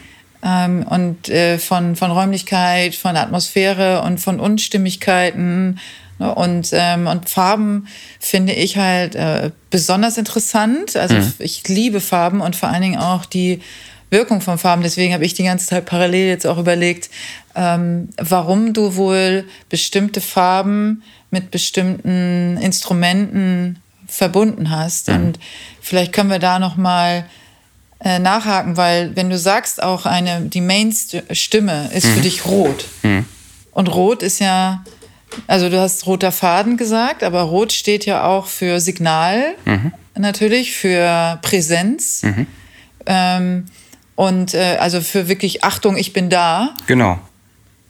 ähm, und äh, von, von Räumlichkeit, von Atmosphäre und von Unstimmigkeiten Ne? Und, ähm, und Farben finde ich halt äh, besonders interessant. Also mhm. ich liebe Farben und vor allen Dingen auch die Wirkung von Farben. Deswegen habe ich die ganze Zeit parallel jetzt auch überlegt, ähm, warum du wohl bestimmte Farben mit bestimmten Instrumenten verbunden hast. Mhm. Und vielleicht können wir da noch mal äh, nachhaken, weil wenn du sagst, auch eine die Main-Stimme ist mhm. für dich rot. Mhm. Und rot ist ja, also du hast roter Faden gesagt, aber rot steht ja auch für Signal mhm. natürlich, für Präsenz. Mhm. Ähm, und äh, also für wirklich Achtung, ich bin da. Genau.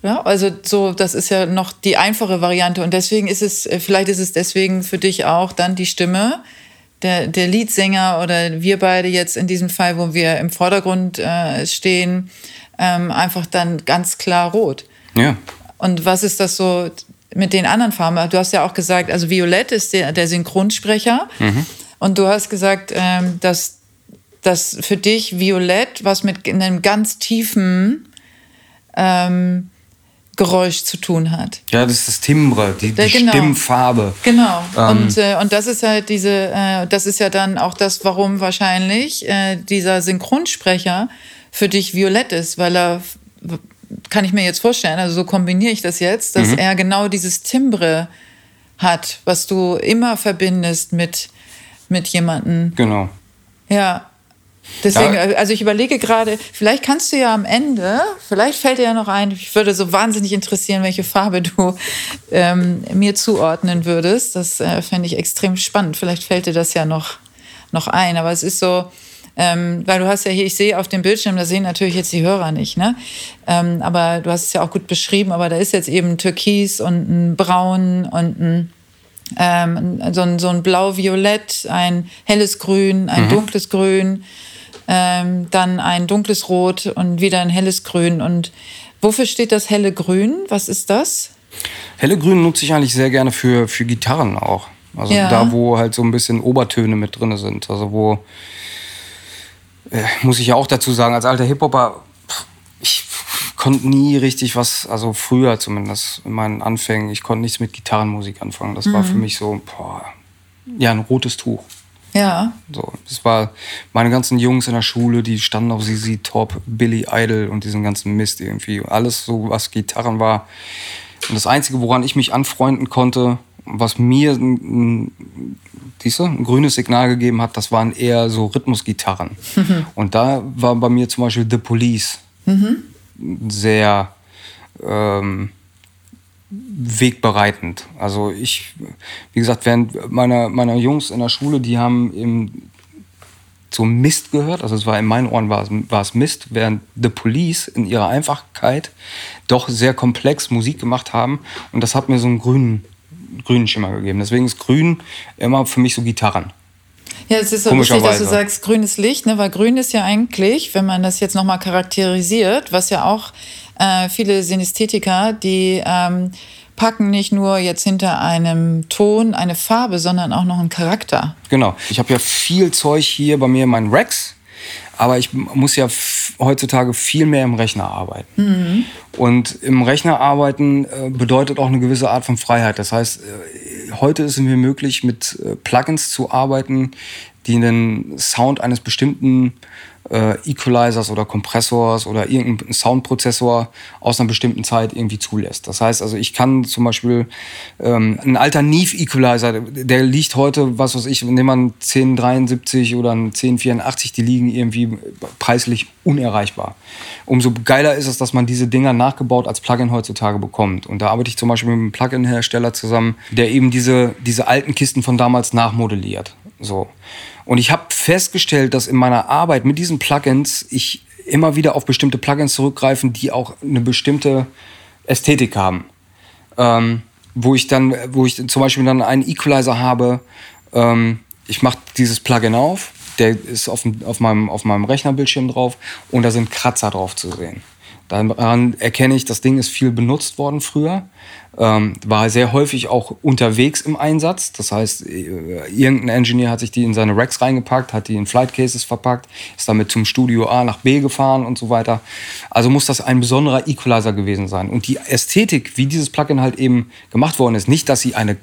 Ja, also so, das ist ja noch die einfache Variante. Und deswegen ist es, äh, vielleicht ist es deswegen für dich auch dann die Stimme, der, der Leadsänger oder wir beide jetzt in diesem Fall, wo wir im Vordergrund äh, stehen, ähm, einfach dann ganz klar rot. Ja. Und was ist das so mit den anderen Farben? Du hast ja auch gesagt, also Violett ist der, der Synchronsprecher. Mhm. Und du hast gesagt, ähm, dass, dass für dich Violett was mit einem ganz tiefen ähm, Geräusch zu tun hat. Ja, das ist das Timbre, die, die genau. Stimmfarbe. Genau. Ähm. Und, äh, und das ist halt diese, äh, das ist ja dann auch das, warum wahrscheinlich äh, dieser Synchronsprecher für dich violett ist, weil er, kann ich mir jetzt vorstellen, also so kombiniere ich das jetzt, dass mhm. er genau dieses Timbre hat, was du immer verbindest mit, mit jemandem. Genau. Ja. Deswegen, ja. also ich überlege gerade, vielleicht kannst du ja am Ende, vielleicht fällt dir ja noch ein, ich würde so wahnsinnig interessieren, welche Farbe du ähm, mir zuordnen würdest. Das äh, fände ich extrem spannend. Vielleicht fällt dir das ja noch, noch ein. Aber es ist so, ähm, weil du hast ja hier, ich sehe auf dem Bildschirm, da sehen natürlich jetzt die Hörer nicht, ne? Ähm, aber du hast es ja auch gut beschrieben, aber da ist jetzt eben Türkis und ein Braun und ein ähm, so ein, so ein Blau-Violett, ein helles Grün, ein mhm. dunkles Grün, ähm, dann ein dunkles Rot und wieder ein helles Grün. Und wofür steht das helle Grün? Was ist das? Helle Grün nutze ich eigentlich sehr gerne für, für Gitarren auch. Also ja. da, wo halt so ein bisschen Obertöne mit drin sind. Also wo, äh, muss ich ja auch dazu sagen, als alter Hip-Hopper, ich konnte nie richtig was, also früher zumindest in meinen Anfängen, ich konnte nichts mit Gitarrenmusik anfangen. Das mhm. war für mich so, boah, ja, ein rotes Tuch. Ja. So, das war meine ganzen Jungs in der Schule, die standen auf ZZ Top, Billy Idol und diesen ganzen Mist irgendwie. Alles so, was Gitarren war. Und das Einzige, woran ich mich anfreunden konnte, was mir ein, siehst ein grünes Signal gegeben hat, das waren eher so Rhythmusgitarren. Mhm. Und da war bei mir zum Beispiel The Police mhm. sehr ähm, wegbereitend. Also ich, wie gesagt, während meiner, meiner Jungs in der Schule, die haben eben so Mist gehört, also es war in meinen Ohren war es, war es Mist, während The Police in ihrer Einfachkeit doch sehr komplex Musik gemacht haben und das hat mir so einen grünen, grünen Schimmer gegeben. Deswegen ist grün immer für mich so Gitarren. Ja, es ist so lustig, dass du sagst grünes Licht, ne? weil grün ist ja eigentlich, wenn man das jetzt nochmal charakterisiert, was ja auch äh, viele Synästhetiker, die ähm, packen nicht nur jetzt hinter einem Ton eine Farbe, sondern auch noch einen Charakter. Genau. Ich habe ja viel Zeug hier bei mir in meinen Racks, aber ich muss ja heutzutage viel mehr im Rechner arbeiten. Mhm. Und im Rechner arbeiten äh, bedeutet auch eine gewisse Art von Freiheit. Das heißt, äh, heute ist es mir möglich, mit äh, Plugins zu arbeiten, die den Sound eines bestimmten äh, Equalizers oder Kompressors oder irgendeinen Soundprozessor aus einer bestimmten Zeit irgendwie zulässt. Das heißt also, ich kann zum Beispiel ähm, ein alter Neve Equalizer, der liegt heute, was weiß ich, nehmen wir einen 1073 oder einen 1084, die liegen irgendwie preislich unerreichbar. Umso geiler ist es, dass man diese Dinger nachgebaut als Plugin heutzutage bekommt. Und da arbeite ich zum Beispiel mit einem Plugin-Hersteller zusammen, der eben diese, diese alten Kisten von damals nachmodelliert. So. Und ich habe festgestellt, dass in meiner Arbeit mit diesen Plugins ich immer wieder auf bestimmte Plugins zurückgreifen, die auch eine bestimmte Ästhetik haben. Ähm, wo ich dann, wo ich zum Beispiel dann einen Equalizer habe, ähm, ich mache dieses Plugin auf, der ist auf, auf, meinem, auf meinem Rechnerbildschirm drauf und da sind Kratzer drauf zu sehen. Daran erkenne ich, das Ding ist viel benutzt worden früher. Ähm, war sehr häufig auch unterwegs im Einsatz. Das heißt, äh, irgendein Engineer hat sich die in seine Racks reingepackt, hat die in Flight Cases verpackt, ist damit zum Studio A nach B gefahren und so weiter. Also muss das ein besonderer Equalizer gewesen sein. Und die Ästhetik, wie dieses Plugin halt eben gemacht worden ist, nicht, dass sie eine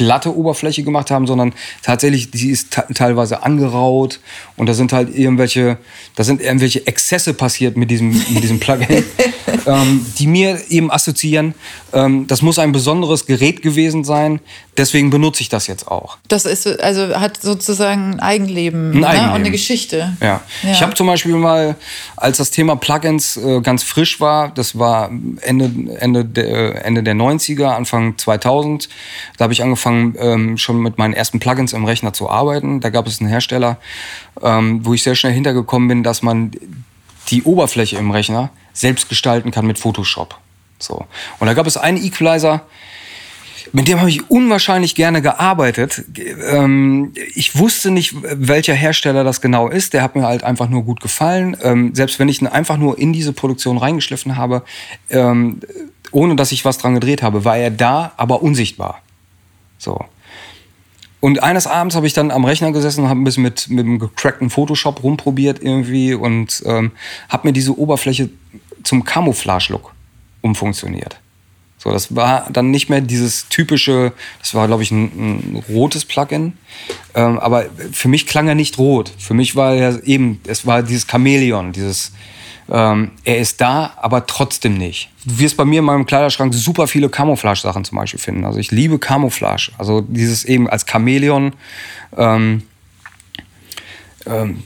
glatte Oberfläche gemacht haben, sondern tatsächlich, die ist teilweise angeraut und da sind halt irgendwelche, da sind irgendwelche Exzesse passiert mit diesem, mit diesem Plugin, ähm, die mir eben assoziieren, ähm, das muss ein besonderes Gerät gewesen sein, deswegen benutze ich das jetzt auch. Das ist, also hat sozusagen ein Eigenleben, ein Eigenleben. Ne? und eine Geschichte. Ja. ja. Ich habe zum Beispiel mal, als das Thema Plugins äh, ganz frisch war, das war Ende, Ende, der, Ende der 90er, Anfang 2000, da habe ich angefangen, angefangen, ähm, schon mit meinen ersten Plugins im Rechner zu arbeiten. Da gab es einen Hersteller, ähm, wo ich sehr schnell hintergekommen bin, dass man die Oberfläche im Rechner selbst gestalten kann mit Photoshop. So. Und da gab es einen Equalizer, mit dem habe ich unwahrscheinlich gerne gearbeitet. Ähm, ich wusste nicht, welcher Hersteller das genau ist. Der hat mir halt einfach nur gut gefallen. Ähm, selbst wenn ich ihn einfach nur in diese Produktion reingeschliffen habe, ähm, ohne dass ich was dran gedreht habe, war er da, aber unsichtbar. So. Und eines Abends habe ich dann am Rechner gesessen und habe ein bisschen mit, mit einem gecrackten Photoshop rumprobiert irgendwie und ähm, habe mir diese Oberfläche zum Camouflage-Look umfunktioniert. So, das war dann nicht mehr dieses typische, das war, glaube ich, ein, ein rotes Plugin. Ähm, aber für mich klang er nicht rot. Für mich war er eben, es war dieses Chamäleon, dieses, ähm, er ist da, aber trotzdem nicht. Du wirst bei mir in meinem Kleiderschrank super viele Camouflage-Sachen zum Beispiel finden. Also ich liebe Camouflage. Also dieses eben als Chamäleon. Ähm, ähm,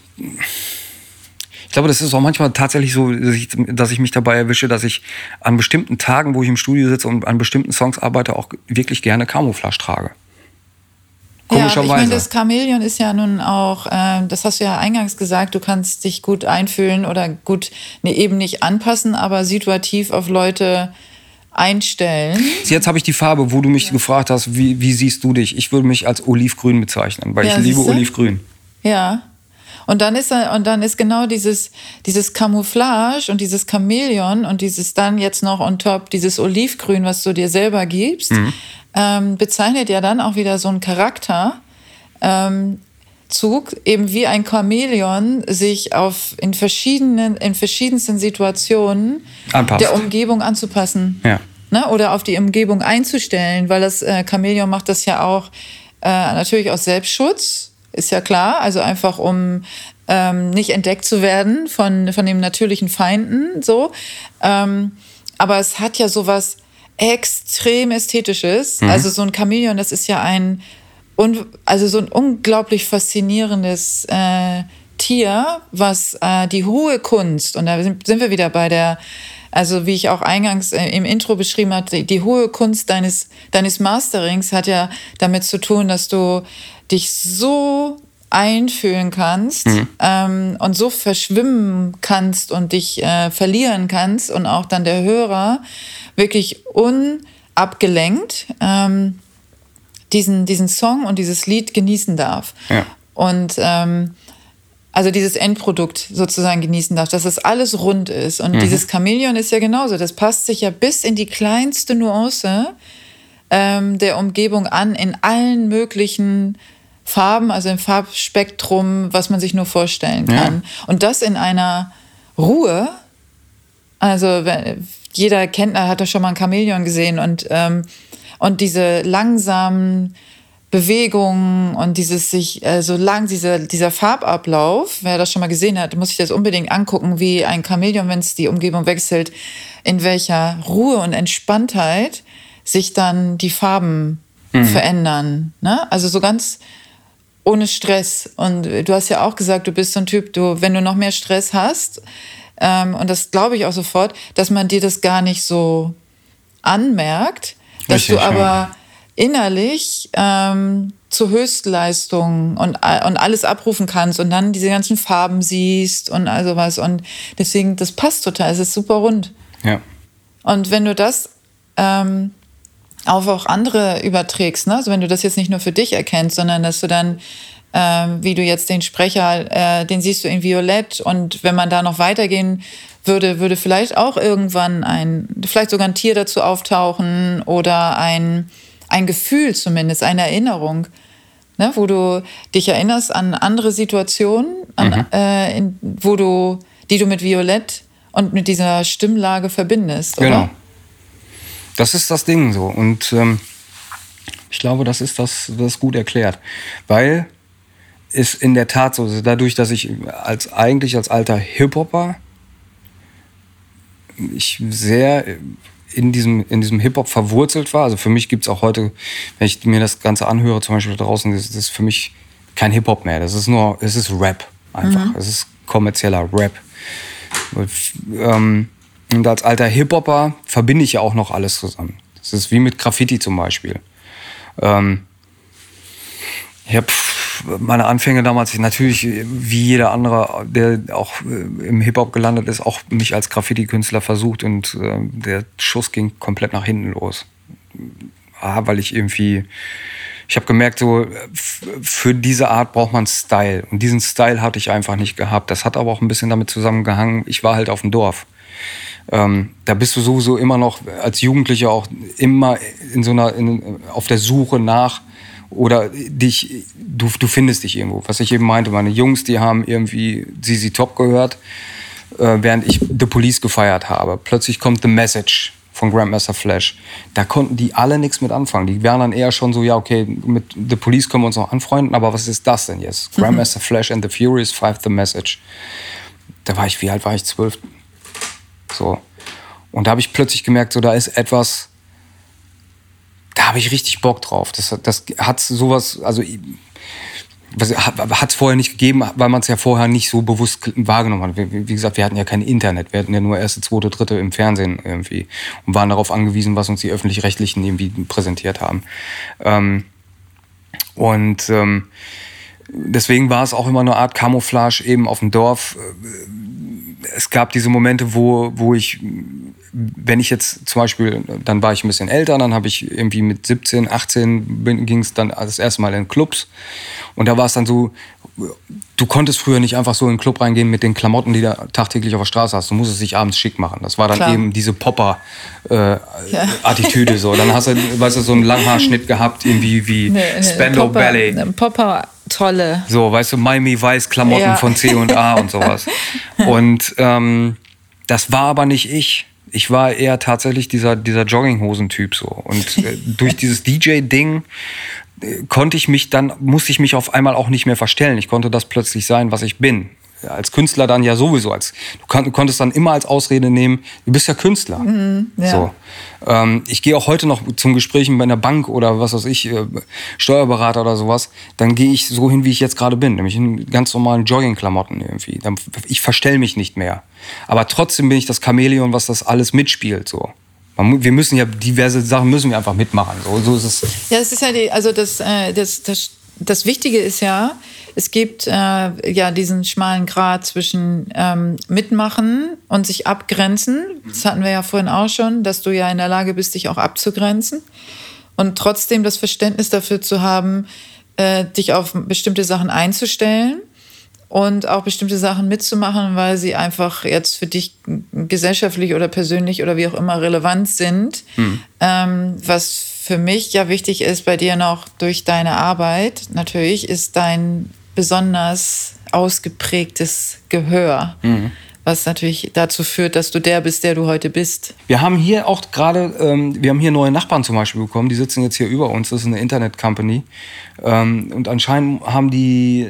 glaube, das ist auch manchmal tatsächlich so, dass ich, dass ich, mich dabei erwische, dass ich an bestimmten Tagen, wo ich im Studio sitze und an bestimmten Songs arbeite, auch wirklich gerne Camouflage trage. Komischerweise. Ja, ich meine, das Chamäleon ist ja nun auch, äh, das hast du ja eingangs gesagt, du kannst dich gut einfühlen oder gut ne, eben nicht anpassen, aber situativ auf Leute einstellen. Jetzt habe ich die Farbe, wo du mich ja. gefragt hast, wie, wie siehst du dich? Ich würde mich als olivgrün bezeichnen, weil ja, ich liebe olivgrün. Ja. Und dann ist und dann ist genau dieses dieses Camouflage und dieses Chamäleon und dieses dann jetzt noch on top dieses Olivgrün, was du dir selber gibst. Mhm ähm, bezeichnet ja dann auch wieder so einen Charakter. Ähm, eben wie ein Chamäleon sich auf in verschiedenen, in verschiedensten Situationen Anpasst. der Umgebung anzupassen. Ja. Ne? Oder auf die Umgebung einzustellen, weil das äh, Chamäleon macht das ja auch äh, natürlich aus Selbstschutz, ist ja klar. Also einfach um ähm, nicht entdeckt zu werden von, von dem natürlichen Feinden. So. Ähm, aber es hat ja sowas extrem ästhetisches. Mhm. Also so ein Chamäleon, das ist ja ein, also so ein unglaublich faszinierendes äh, Tier, was äh, die hohe Kunst, und da sind, wir wieder bei der, also wie ich auch eingangs äh, im Intro beschrieben hatte, die, die hohe Kunst deines, deines Masterings hat ja damit zu tun, dass du dich so einfühlen kannst mhm. ähm, und so verschwimmen kannst und dich äh, verlieren kannst und auch dann der Hörer wirklich unabgelenkt ähm, diesen, diesen Song und dieses Lied genießen darf. Ja. Und ähm, also dieses Endprodukt sozusagen genießen darf, dass das alles rund ist. Und mhm. dieses Chamäleon ist ja genauso. Das passt sich ja bis in die kleinste Nuance ähm, der Umgebung an, in allen möglichen Farben, also im Farbspektrum, was man sich nur vorstellen kann. Ja. Und das in einer Ruhe. Also jeder kennt, hat doch schon mal ein Chamäleon gesehen und, ähm, und diese langsamen Bewegungen und dieses sich äh, so lang, diese, dieser Farbablauf, wer das schon mal gesehen hat, muss sich das unbedingt angucken, wie ein Chamäleon, wenn es die Umgebung wechselt, in welcher Ruhe und Entspanntheit sich dann die Farben mhm. verändern. Ne? Also so ganz ohne Stress. Und du hast ja auch gesagt, du bist so ein Typ, du, wenn du noch mehr Stress hast, ähm, und das glaube ich auch sofort, dass man dir das gar nicht so anmerkt, dass Richtig, du aber ja. innerlich ähm, zur Höchstleistung und, und alles abrufen kannst und dann diese ganzen Farben siehst und all sowas. Und deswegen, das passt total, es ist super rund. Ja. Und wenn du das ähm, auf auch andere überträgst, ne? also wenn du das jetzt nicht nur für dich erkennst, sondern dass du dann ähm, wie du jetzt den Sprecher, äh, den siehst du in Violett und wenn man da noch weitergehen würde, würde vielleicht auch irgendwann ein, vielleicht sogar ein Tier dazu auftauchen oder ein, ein Gefühl zumindest, eine Erinnerung, ne, wo du dich erinnerst an andere Situationen, an, mhm. äh, in, wo du, die du mit Violett und mit dieser Stimmlage verbindest. Oder? Genau. Das ist das Ding so. Und ähm, ich glaube, das ist das, das gut erklärt. Weil es in der Tat so ist, dadurch, dass ich als eigentlich als alter Hip-Hopper ich sehr in diesem, in diesem Hip-Hop verwurzelt war. Also für mich gibt es auch heute, wenn ich mir das Ganze anhöre, zum Beispiel da draußen, das, das ist für mich kein Hip-Hop mehr. Das ist nur, es ist Rap einfach. Mhm. Es ist kommerzieller Rap. Ähm, und als alter Hip-Hopper verbinde ich ja auch noch alles zusammen. Das ist wie mit Graffiti zum Beispiel. Ähm, ich habe meine Anfänge damals, natürlich wie jeder andere, der auch äh, im Hip-Hop gelandet ist, auch mich als Graffiti-Künstler versucht und äh, der Schuss ging komplett nach hinten los. Ah, weil ich irgendwie, ich habe gemerkt, so für diese Art braucht man Style und diesen Style hatte ich einfach nicht gehabt. Das hat aber auch ein bisschen damit zusammengehangen, ich war halt auf dem Dorf. Ähm, da bist du sowieso immer noch als Jugendlicher auch immer in so einer, in, auf der Suche nach oder dich, du, du findest dich irgendwo. Was ich eben meinte, meine Jungs, die haben irgendwie ZZ Top gehört, äh, während ich The Police gefeiert habe. Plötzlich kommt The Message von Grandmaster Flash. Da konnten die alle nichts mit anfangen. Die wären dann eher schon so, ja, okay, mit The Police können wir uns noch anfreunden, aber was ist das denn jetzt? Mhm. Grandmaster Flash and the Furious Five The Message. Da war ich, wie alt war ich? Zwölf. So. Und da habe ich plötzlich gemerkt, so, da ist etwas, da habe ich richtig Bock drauf. Das, das hat sowas, also hat es vorher nicht gegeben, weil man es ja vorher nicht so bewusst wahrgenommen hat. Wie, wie, gesagt, wir hatten ja kein Internet, wir hatten ja nur erste, zweite, dritte im Fernsehen irgendwie und waren darauf angewiesen, was uns die öffentlich-rechtlichen irgendwie präsentiert haben. Ähm, und ähm, deswegen war es auch immer eine Art Camouflage eben auf dem Dorf. Es gab diese Momente, wo, wo ich wenn ich jetzt zum Beispiel, dann war ich ein bisschen älter, dann habe ich irgendwie mit 17, 18 ging es dann das erste Mal in Clubs. Und da war es dann so, du konntest früher nicht einfach so in den Club reingehen mit den Klamotten, die du tagtäglich auf der Straße hast. Du musstest dich abends schick machen. Das war dann Klar. eben diese Popper-Attitüde. Äh, ja. so. Dann hast du, weißt du, so einen Langhaarschnitt gehabt, irgendwie wie nee, Spando Popper, Ballet. Popper tolle. So, weißt du, Miami Weiß Klamotten ja. von C und A und sowas. Und ähm, das war aber nicht ich ich war eher tatsächlich dieser, dieser Jogginghosen-Typ so. Und äh, durch dieses DJ-Ding äh, konnte ich mich dann, musste ich mich auf einmal auch nicht mehr verstellen. Ich konnte das plötzlich sein, was ich bin als Künstler dann ja sowieso als du, kann, du, konntest dann immer als Ausrede nehmen, du bist ja Künstler. Mhm, ja. So. Ähm, ich gehe auch heute noch zum Gesprächen bei einer Bank oder was weiß ich, äh, Steuerberater oder sowas, dann gehe ich so hin, wie ich jetzt gerade bin, nämlich in ganz normalen Joggingklamotten irgendwie. Dann, ich verstell mich nicht mehr. Aber trotzdem bin ich das Chamäleon, was das alles mitspielt. So. wir müssen ja diverse Sachen müssen wir einfach mitmachen. So, so ist es. Ja, es ist ja die, also das, äh, das, das, das Wichtige ist ja, es gibt äh, ja diesen schmalen Grad zwischen ähm, mitmachen und sich abgrenzen. Das hatten wir ja vorhin auch schon, dass du ja in der Lage bist, dich auch abzugrenzen. Und trotzdem das Verständnis dafür zu haben, äh, dich auf bestimmte Sachen einzustellen und auch bestimmte Sachen mitzumachen, weil sie einfach jetzt für dich gesellschaftlich oder persönlich oder wie auch immer relevant sind. Hm. Ähm, was für mich ja wichtig ist bei dir noch durch deine Arbeit, natürlich, ist dein besonders ausgeprägtes Gehör. Mhm. Was natürlich dazu führt, dass du der bist, der du heute bist. Wir haben hier auch gerade, ähm, wir haben hier neue Nachbarn zum Beispiel bekommen, die sitzen jetzt hier über uns, das ist eine Internet-Company. Ähm, und anscheinend haben die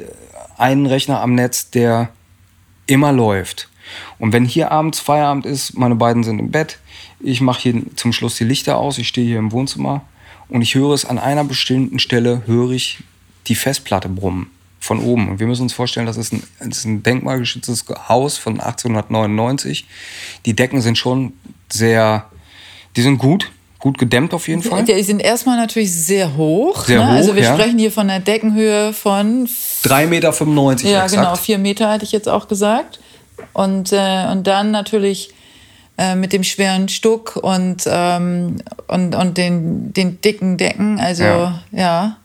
einen Rechner am Netz, der immer läuft. Und wenn hier abends Feierabend ist, meine beiden sind im Bett, ich mache hier zum Schluss die Lichter aus, ich stehe hier im Wohnzimmer und ich höre es an einer bestimmten Stelle, höre ich die Festplatte brummen von oben. Und wir müssen uns vorstellen, das ist ein, das ist ein denkmalgeschütztes Haus von 1899. Die Decken sind schon sehr, die sind gut, gut gedämmt auf jeden Fall. Die sind erstmal natürlich sehr hoch. Sehr ne? hoch also wir ja. sprechen hier von einer Deckenhöhe von 3,95 Meter. Ja, exakt. genau, 4 Meter hätte ich jetzt auch gesagt. Und, äh, und dann natürlich äh, mit dem schweren Stuck und, ähm, und, und den, den dicken Decken. Also ja. ja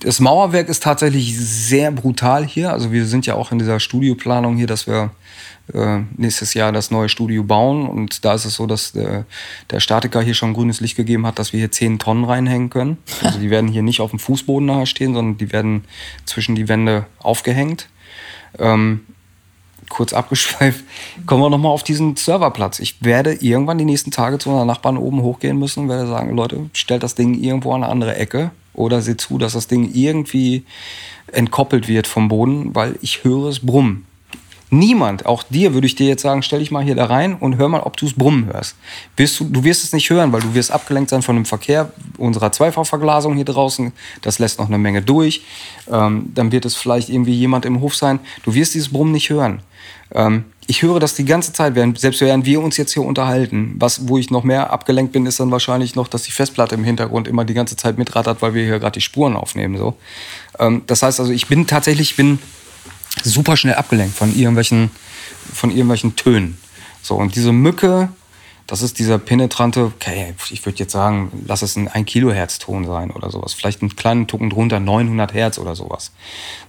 Das Mauerwerk ist tatsächlich sehr brutal hier. Also wir sind ja auch in dieser Studioplanung hier, dass wir äh, nächstes Jahr das neue Studio bauen. Und da ist es so, dass der, der Statiker hier schon grünes Licht gegeben hat, dass wir hier 10 Tonnen reinhängen können. Also die werden hier nicht auf dem Fußboden nachher stehen, sondern die werden zwischen die Wände aufgehängt. Ähm, kurz abgeschweift, kommen wir nochmal auf diesen Serverplatz. Ich werde irgendwann die nächsten Tage zu einer Nachbarn oben hochgehen müssen und werde sagen, Leute, stellt das Ding irgendwo an eine andere Ecke oder seht zu, dass das Ding irgendwie entkoppelt wird vom Boden, weil ich höre es brummen. Niemand, auch dir würde ich dir jetzt sagen, stell dich mal hier da rein und hör mal, ob du es brummen hörst. Wirst du, du wirst es nicht hören, weil du wirst abgelenkt sein von dem Verkehr unserer Zweifachverglasung hier draußen. Das lässt noch eine Menge durch. Ähm, dann wird es vielleicht irgendwie jemand im Hof sein. Du wirst dieses Brummen nicht hören. Ähm, ich höre das die ganze Zeit, während, selbst während wir uns jetzt hier unterhalten. Was, wo ich noch mehr abgelenkt bin, ist dann wahrscheinlich noch, dass die Festplatte im Hintergrund immer die ganze Zeit mitrattert, weil wir hier gerade die Spuren aufnehmen. So. Ähm, das heißt also, ich bin tatsächlich, bin super schnell abgelenkt von irgendwelchen, von irgendwelchen Tönen. So, und diese Mücke, das ist dieser penetrante, okay, ich würde jetzt sagen, lass es ein 1 Kilohertz Ton sein oder sowas. Vielleicht einen kleinen Tucken drunter, 900 Hertz oder sowas.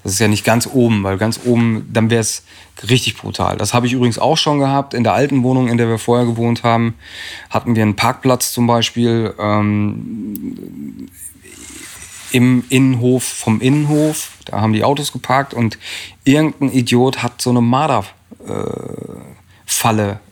Das ist ja nicht ganz oben, weil ganz oben, dann wäre es richtig brutal. Das habe ich übrigens auch schon gehabt. In der alten Wohnung, in der wir vorher gewohnt haben, hatten wir einen Parkplatz zum Beispiel ähm, im Innenhof vom Innenhof. Da haben die Autos geparkt und irgendein Idiot hat so eine Marder. Äh,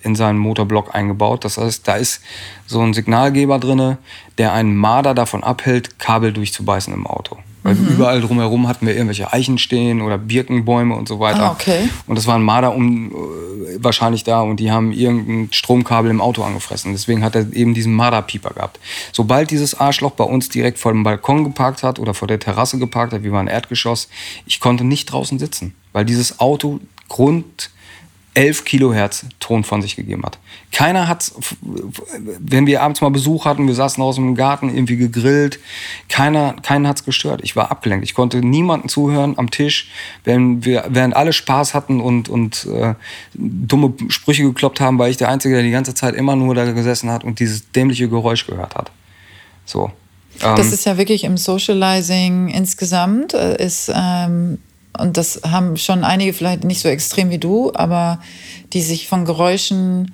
in seinen Motorblock eingebaut. Das heißt, da ist so ein Signalgeber drin, der einen Marder davon abhält, Kabel durchzubeißen im Auto. Weil mhm. überall drumherum hatten wir irgendwelche Eichen stehen oder Birkenbäume und so weiter. Ah, okay. Und das war ein Marder um, äh, wahrscheinlich da und die haben irgendein Stromkabel im Auto angefressen. Deswegen hat er eben diesen Marderpieper gehabt. Sobald dieses Arschloch bei uns direkt vor dem Balkon geparkt hat oder vor der Terrasse geparkt hat, wie war ein Erdgeschoss, ich konnte nicht draußen sitzen, weil dieses Auto Grund 11 Kilohertz Ton von sich gegeben hat. Keiner hat, wenn wir abends mal Besuch hatten, wir saßen aus dem Garten irgendwie gegrillt, keiner, keinen hat es gestört. Ich war abgelenkt. Ich konnte niemanden zuhören am Tisch, wenn wir, während alle Spaß hatten und, und äh, dumme Sprüche gekloppt haben, war ich der Einzige, der die ganze Zeit immer nur da gesessen hat und dieses dämliche Geräusch gehört hat. So. Das ähm, ist ja wirklich im Socializing insgesamt, äh, ist ähm, und das haben schon einige vielleicht nicht so extrem wie du, aber die sich von Geräuschen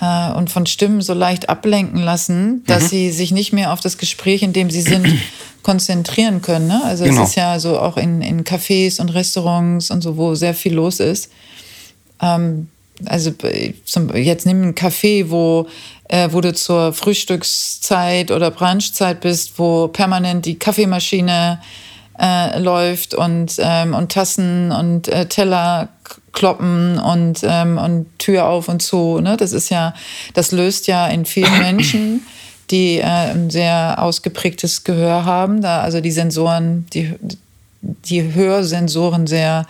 äh, und von Stimmen so leicht ablenken lassen, dass mhm. sie sich nicht mehr auf das Gespräch, in dem sie sind, konzentrieren können. Ne? Also genau. es ist ja so auch in, in Cafés und Restaurants und so, wo sehr viel los ist. Ähm, also zum, jetzt nimm einen Café, wo, äh, wo du zur Frühstückszeit oder Brunchzeit bist, wo permanent die Kaffeemaschine äh, läuft und, ähm, und Tassen und äh, Teller kloppen und, ähm, und Tür auf und zu. Ne? Das ist ja, das löst ja in vielen Menschen, die äh, ein sehr ausgeprägtes Gehör haben, da also die Sensoren, die, die Hörsensoren sehr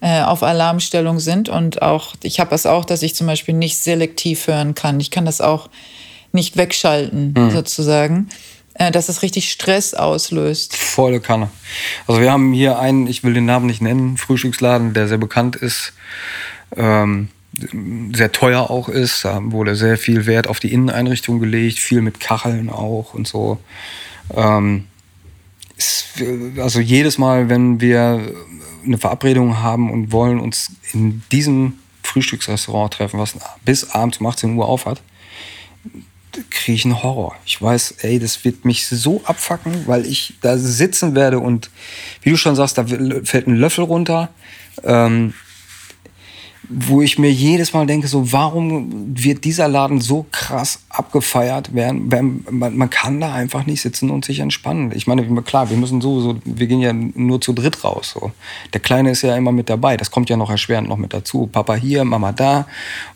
äh, auf Alarmstellung sind. Und auch, ich habe es auch, dass ich zum Beispiel nicht selektiv hören kann. Ich kann das auch nicht wegschalten, mhm. sozusagen. Äh, dass es richtig Stress auslöst. Volle Kanne. Also wir haben hier einen, ich will den Namen nicht nennen, Frühstücksladen, der sehr bekannt ist, ähm, sehr teuer auch ist. Da wurde sehr viel Wert auf die Inneneinrichtung gelegt, viel mit Kacheln auch und so. Ähm, also jedes Mal, wenn wir eine Verabredung haben und wollen uns in diesem Frühstücksrestaurant treffen, was bis abends um 18 Uhr auf hat, kriege ich einen Horror. Ich weiß, ey, das wird mich so abfacken, weil ich da sitzen werde und wie du schon sagst, da fällt ein Löffel runter. Ähm, wo ich mir jedes Mal denke, so warum wird dieser Laden so krass abgefeiert werden? Man, man kann da einfach nicht sitzen und sich entspannen. Ich meine, klar, wir müssen sowieso, wir gehen ja nur zu dritt raus. So. Der Kleine ist ja immer mit dabei. Das kommt ja noch erschwerend noch mit dazu. Papa hier, Mama da.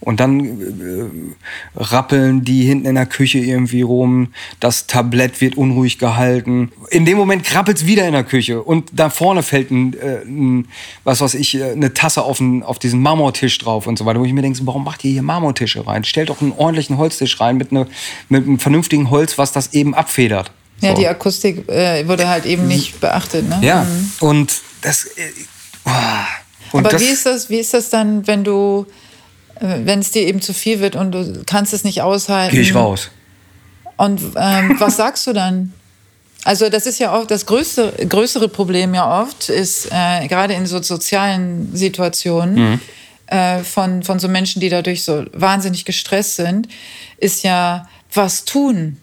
Und dann äh, rappeln die hinten in der Küche irgendwie rum. Das Tablett wird unruhig gehalten. In dem Moment krabbelt es wieder in der Küche und da vorne fällt ein, äh, ein was weiß ich, äh, eine Tasse auf, ein, auf diesen Marmor Marmortisch drauf und so weiter, wo ich mir denke, warum macht ihr hier Marmortische rein? Stellt doch einen ordentlichen Holztisch rein mit, ne, mit einem vernünftigen Holz, was das eben abfedert. Ja, die Akustik äh, wurde halt eben nicht beachtet. Ne? Ja, mhm. und das. Äh, oh. und Aber das, wie, ist das, wie ist das dann, wenn du, äh, wenn es dir eben zu viel wird und du kannst es nicht aushalten? Gehe ich raus. Und ähm, was sagst du dann? Also das ist ja auch das größte, größere Problem ja oft, ist äh, gerade in so sozialen Situationen mhm. Äh, von, von so Menschen, die dadurch so wahnsinnig gestresst sind, ist ja was tun.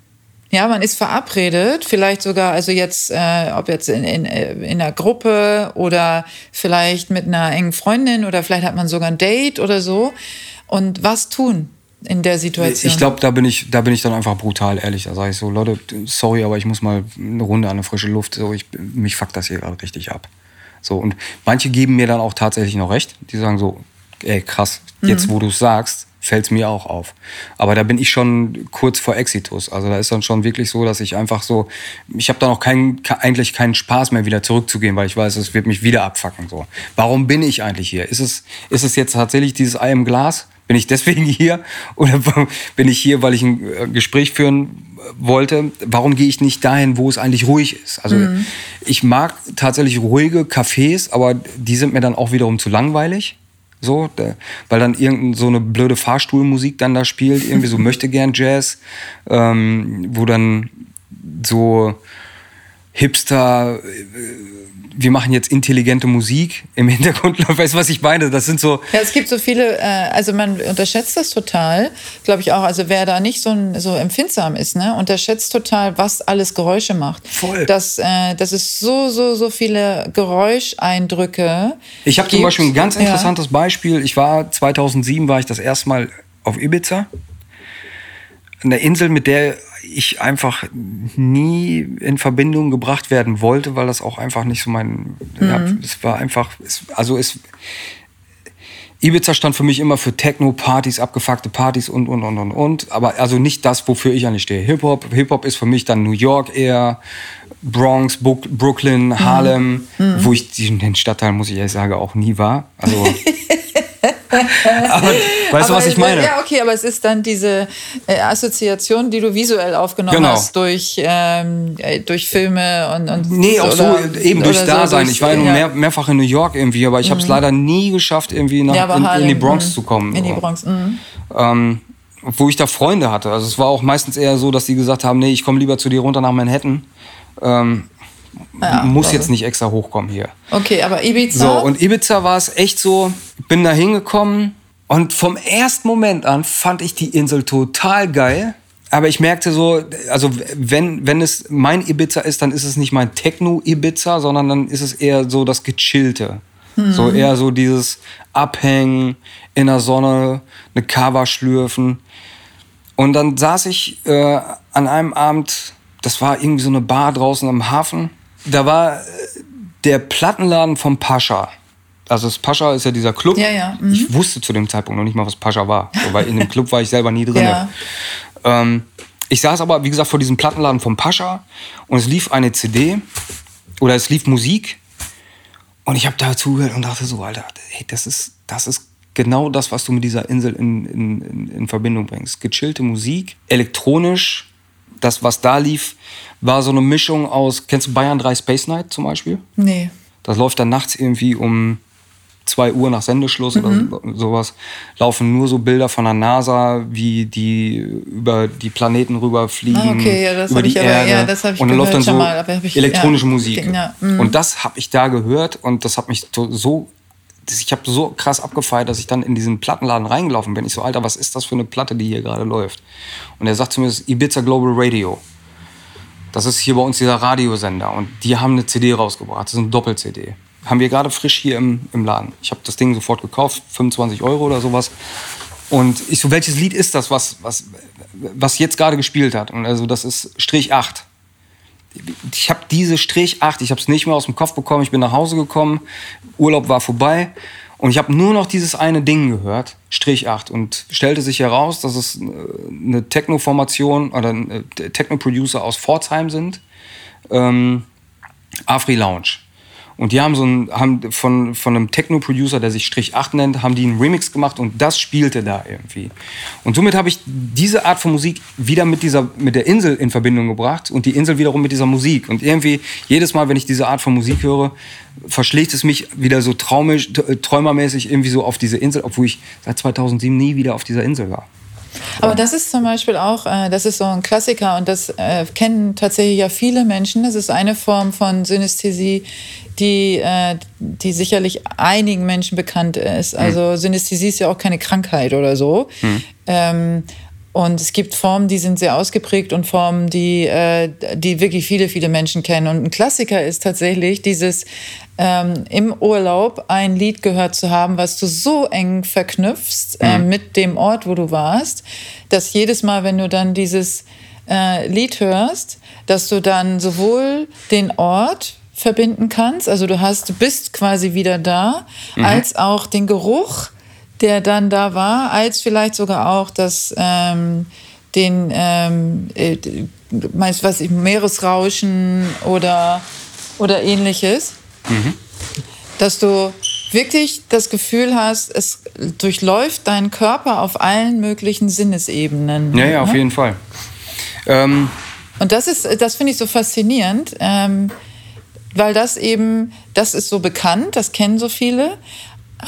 Ja, man ist verabredet, vielleicht sogar, also jetzt, äh, ob jetzt in, in, in einer Gruppe oder vielleicht mit einer engen Freundin oder vielleicht hat man sogar ein Date oder so. Und was tun? in der Situation? Ich glaube, da bin ich, da bin ich dann einfach brutal ehrlich. Da sage ich so, Leute, sorry, aber ich muss mal eine Runde an der frische Luft. So, ich, mich fuckt das hier gerade richtig ab. So, und manche geben mir dann auch tatsächlich noch recht. Die sagen so, ey, krass, jetzt mhm. wo du es sagst, fällt es mir auch auf. Aber da bin ich schon kurz vor Exitus. Also da ist dann schon wirklich so, dass ich einfach so, ich habe da noch kein, eigentlich keinen Spaß mehr wieder zurückzugehen, weil ich weiß, es wird mich wieder abfacken. So. Warum bin ich eigentlich hier? Ist es, ist es jetzt tatsächlich dieses Ei im Glas? Bin ich deswegen hier? Oder bin ich hier, weil ich ein äh, Gespräch führen wollte? Warum gehe ich nicht dahin, wo es eigentlich ruhig ist? Also mhm. ich mag tatsächlich ruhige Cafés, aber die sind mir dann auch wiederum zu langweilig. So, weil dann irgendeine so eine blöde Fahrstuhlmusik dann da spielt, irgendwie so möchte gern Jazz, ähm, wo dann so Hipster äh, wir machen jetzt intelligente Musik im Hintergrund. Weißt du, was ich meine? Das sind so. Ja, es gibt so viele, äh, also man unterschätzt das total, glaube ich auch. Also wer da nicht so, so empfindsam ist, ne, unterschätzt total, was alles Geräusche macht. Voll. Dass, äh, dass es so, so, so viele Geräuscheindrücke. Ich habe zum Beispiel ein ganz interessantes ja. Beispiel. Ich war 2007 war ich das erste Mal auf Ibiza eine Insel, mit der ich einfach nie in Verbindung gebracht werden wollte, weil das auch einfach nicht so mein. Mhm. Ja, es war einfach. Es, also es. Ibiza stand für mich immer für Techno-Partys, abgefuckte Partys und, und, und, und, und. Aber also nicht das, wofür ich eigentlich stehe. Hip-Hop. Hip-Hop ist für mich dann New York eher, Bronx, Brooklyn, mhm. Harlem, mhm. wo ich den Stadtteil, muss ich ehrlich sagen, auch nie war. Also aber weißt du, was ich meine? Ja, okay, aber es ist dann diese äh, Assoziation, die du visuell aufgenommen genau. hast durch, ähm, äh, durch Filme und, und Nee, auch oder, so eben durchs so, Dasein. ich war ja nur mehr, mehrfach in New York irgendwie, aber ich mhm. habe es leider nie geschafft, irgendwie nach, ja, in, in, die Bronx mhm. zu kommen. In die Bronx, mhm. ähm, wo ich da Freunde hatte. Also es war auch meistens eher so, dass die gesagt haben, nee, ich komme lieber zu dir runter nach Manhattan. Ähm, ja, muss jetzt nicht extra hochkommen hier. Okay, aber Ibiza? So, und Ibiza war es echt so, bin da hingekommen und vom ersten Moment an fand ich die Insel total geil. Aber ich merkte so, also wenn, wenn es mein Ibiza ist, dann ist es nicht mein Techno-Ibiza, sondern dann ist es eher so das Gechillte. Mhm. So eher so dieses Abhängen in der Sonne, eine Kava schlürfen. Und dann saß ich äh, an einem Abend, das war irgendwie so eine Bar draußen am Hafen da war äh, der Plattenladen vom Pascha. Also das Pascha ist ja dieser Club. Ja, ja. Mhm. Ich wusste zu dem Zeitpunkt noch nicht mal, was Pascha war, weil in dem Club war ich selber nie drin. Ja. Ähm, ich saß aber, wie gesagt, vor diesem Plattenladen vom Pascha und es lief eine CD oder es lief Musik und ich habe da zugehört und dachte so, Alter, hey, das ist, das ist genau das, was du mit dieser Insel in, in, in Verbindung bringst. Gechillte Musik, elektronisch, das, was da lief, war so eine Mischung aus, kennst du Bayern 3 Space Night zum Beispiel? Nee. Das läuft dann nachts irgendwie um 2 Uhr nach Sendeschluss mhm. oder sowas, laufen nur so Bilder von der NASA, wie die über die Planeten rüberfliegen, ah, okay, ja, über die Erde. ja, das ich und dann läuft dann so mal, ich, elektronische ja, Musik. Ja, mhm. und das habe ich da gehört und das hat mich so ich habe so krass abgefeiert, dass ich dann in diesen Plattenladen reingelaufen bin. Ich so, Alter, was ist das für eine Platte, die hier gerade läuft? Und er sagt zu mir, das ist Ibiza Global Radio. Das ist hier bei uns dieser Radiosender. Und die haben eine CD rausgebracht. Das ist eine Doppel-CD. Haben wir gerade frisch hier im, im Laden. Ich habe das Ding sofort gekauft, 25 Euro oder sowas. Und ich so, welches Lied ist das, was, was, was jetzt gerade gespielt hat? Und also, das ist Strich 8 ich habe diese Strich 8, ich habe es nicht mehr aus dem Kopf bekommen. Ich bin nach Hause gekommen, Urlaub war vorbei und ich habe nur noch dieses eine Ding gehört, Strich 8. Und stellte sich heraus, dass es äh, eine Techno-Formation oder äh, Techno-Producer aus Pforzheim sind. Ähm, Afri Lounge. Und die haben so ein, haben von, von einem Techno-Producer, der sich Strich 8 nennt, haben die einen Remix gemacht und das spielte da irgendwie. Und somit habe ich diese Art von Musik wieder mit, dieser, mit der Insel in Verbindung gebracht und die Insel wiederum mit dieser Musik. Und irgendwie jedes Mal, wenn ich diese Art von Musik höre, verschlägt es mich wieder so traumisch, träumermäßig irgendwie so auf diese Insel, obwohl ich seit 2007 nie wieder auf dieser Insel war. Aber das ist zum Beispiel auch, äh, das ist so ein Klassiker und das äh, kennen tatsächlich ja viele Menschen. Das ist eine Form von Synästhesie, die, äh, die sicherlich einigen Menschen bekannt ist. Hm. Also mhm. Synästhesie ist ja auch keine Krankheit oder so. Mhm. Ähm, und es gibt Formen, die sind sehr ausgeprägt und Formen, die, äh, die wirklich viele, viele Menschen kennen. Und ein Klassiker ist tatsächlich dieses ähm, im Urlaub ein Lied gehört zu haben, was du so eng verknüpfst äh, mhm. mit dem Ort, wo du warst, dass jedes Mal, wenn du dann dieses äh, Lied hörst, dass du dann sowohl den Ort verbinden kannst, also du hast, du bist quasi wieder da, mhm. als auch den Geruch der dann da war, als vielleicht sogar auch das, ähm, den, ähm, äh, meinst was ich, Meeresrauschen oder, oder ähnliches. Mhm. Dass du wirklich das Gefühl hast, es durchläuft deinen Körper auf allen möglichen Sinnesebenen. Ja, ja, auf ne? jeden Fall. Ähm. Und das ist, das finde ich so faszinierend, ähm, weil das eben, das ist so bekannt, das kennen so viele,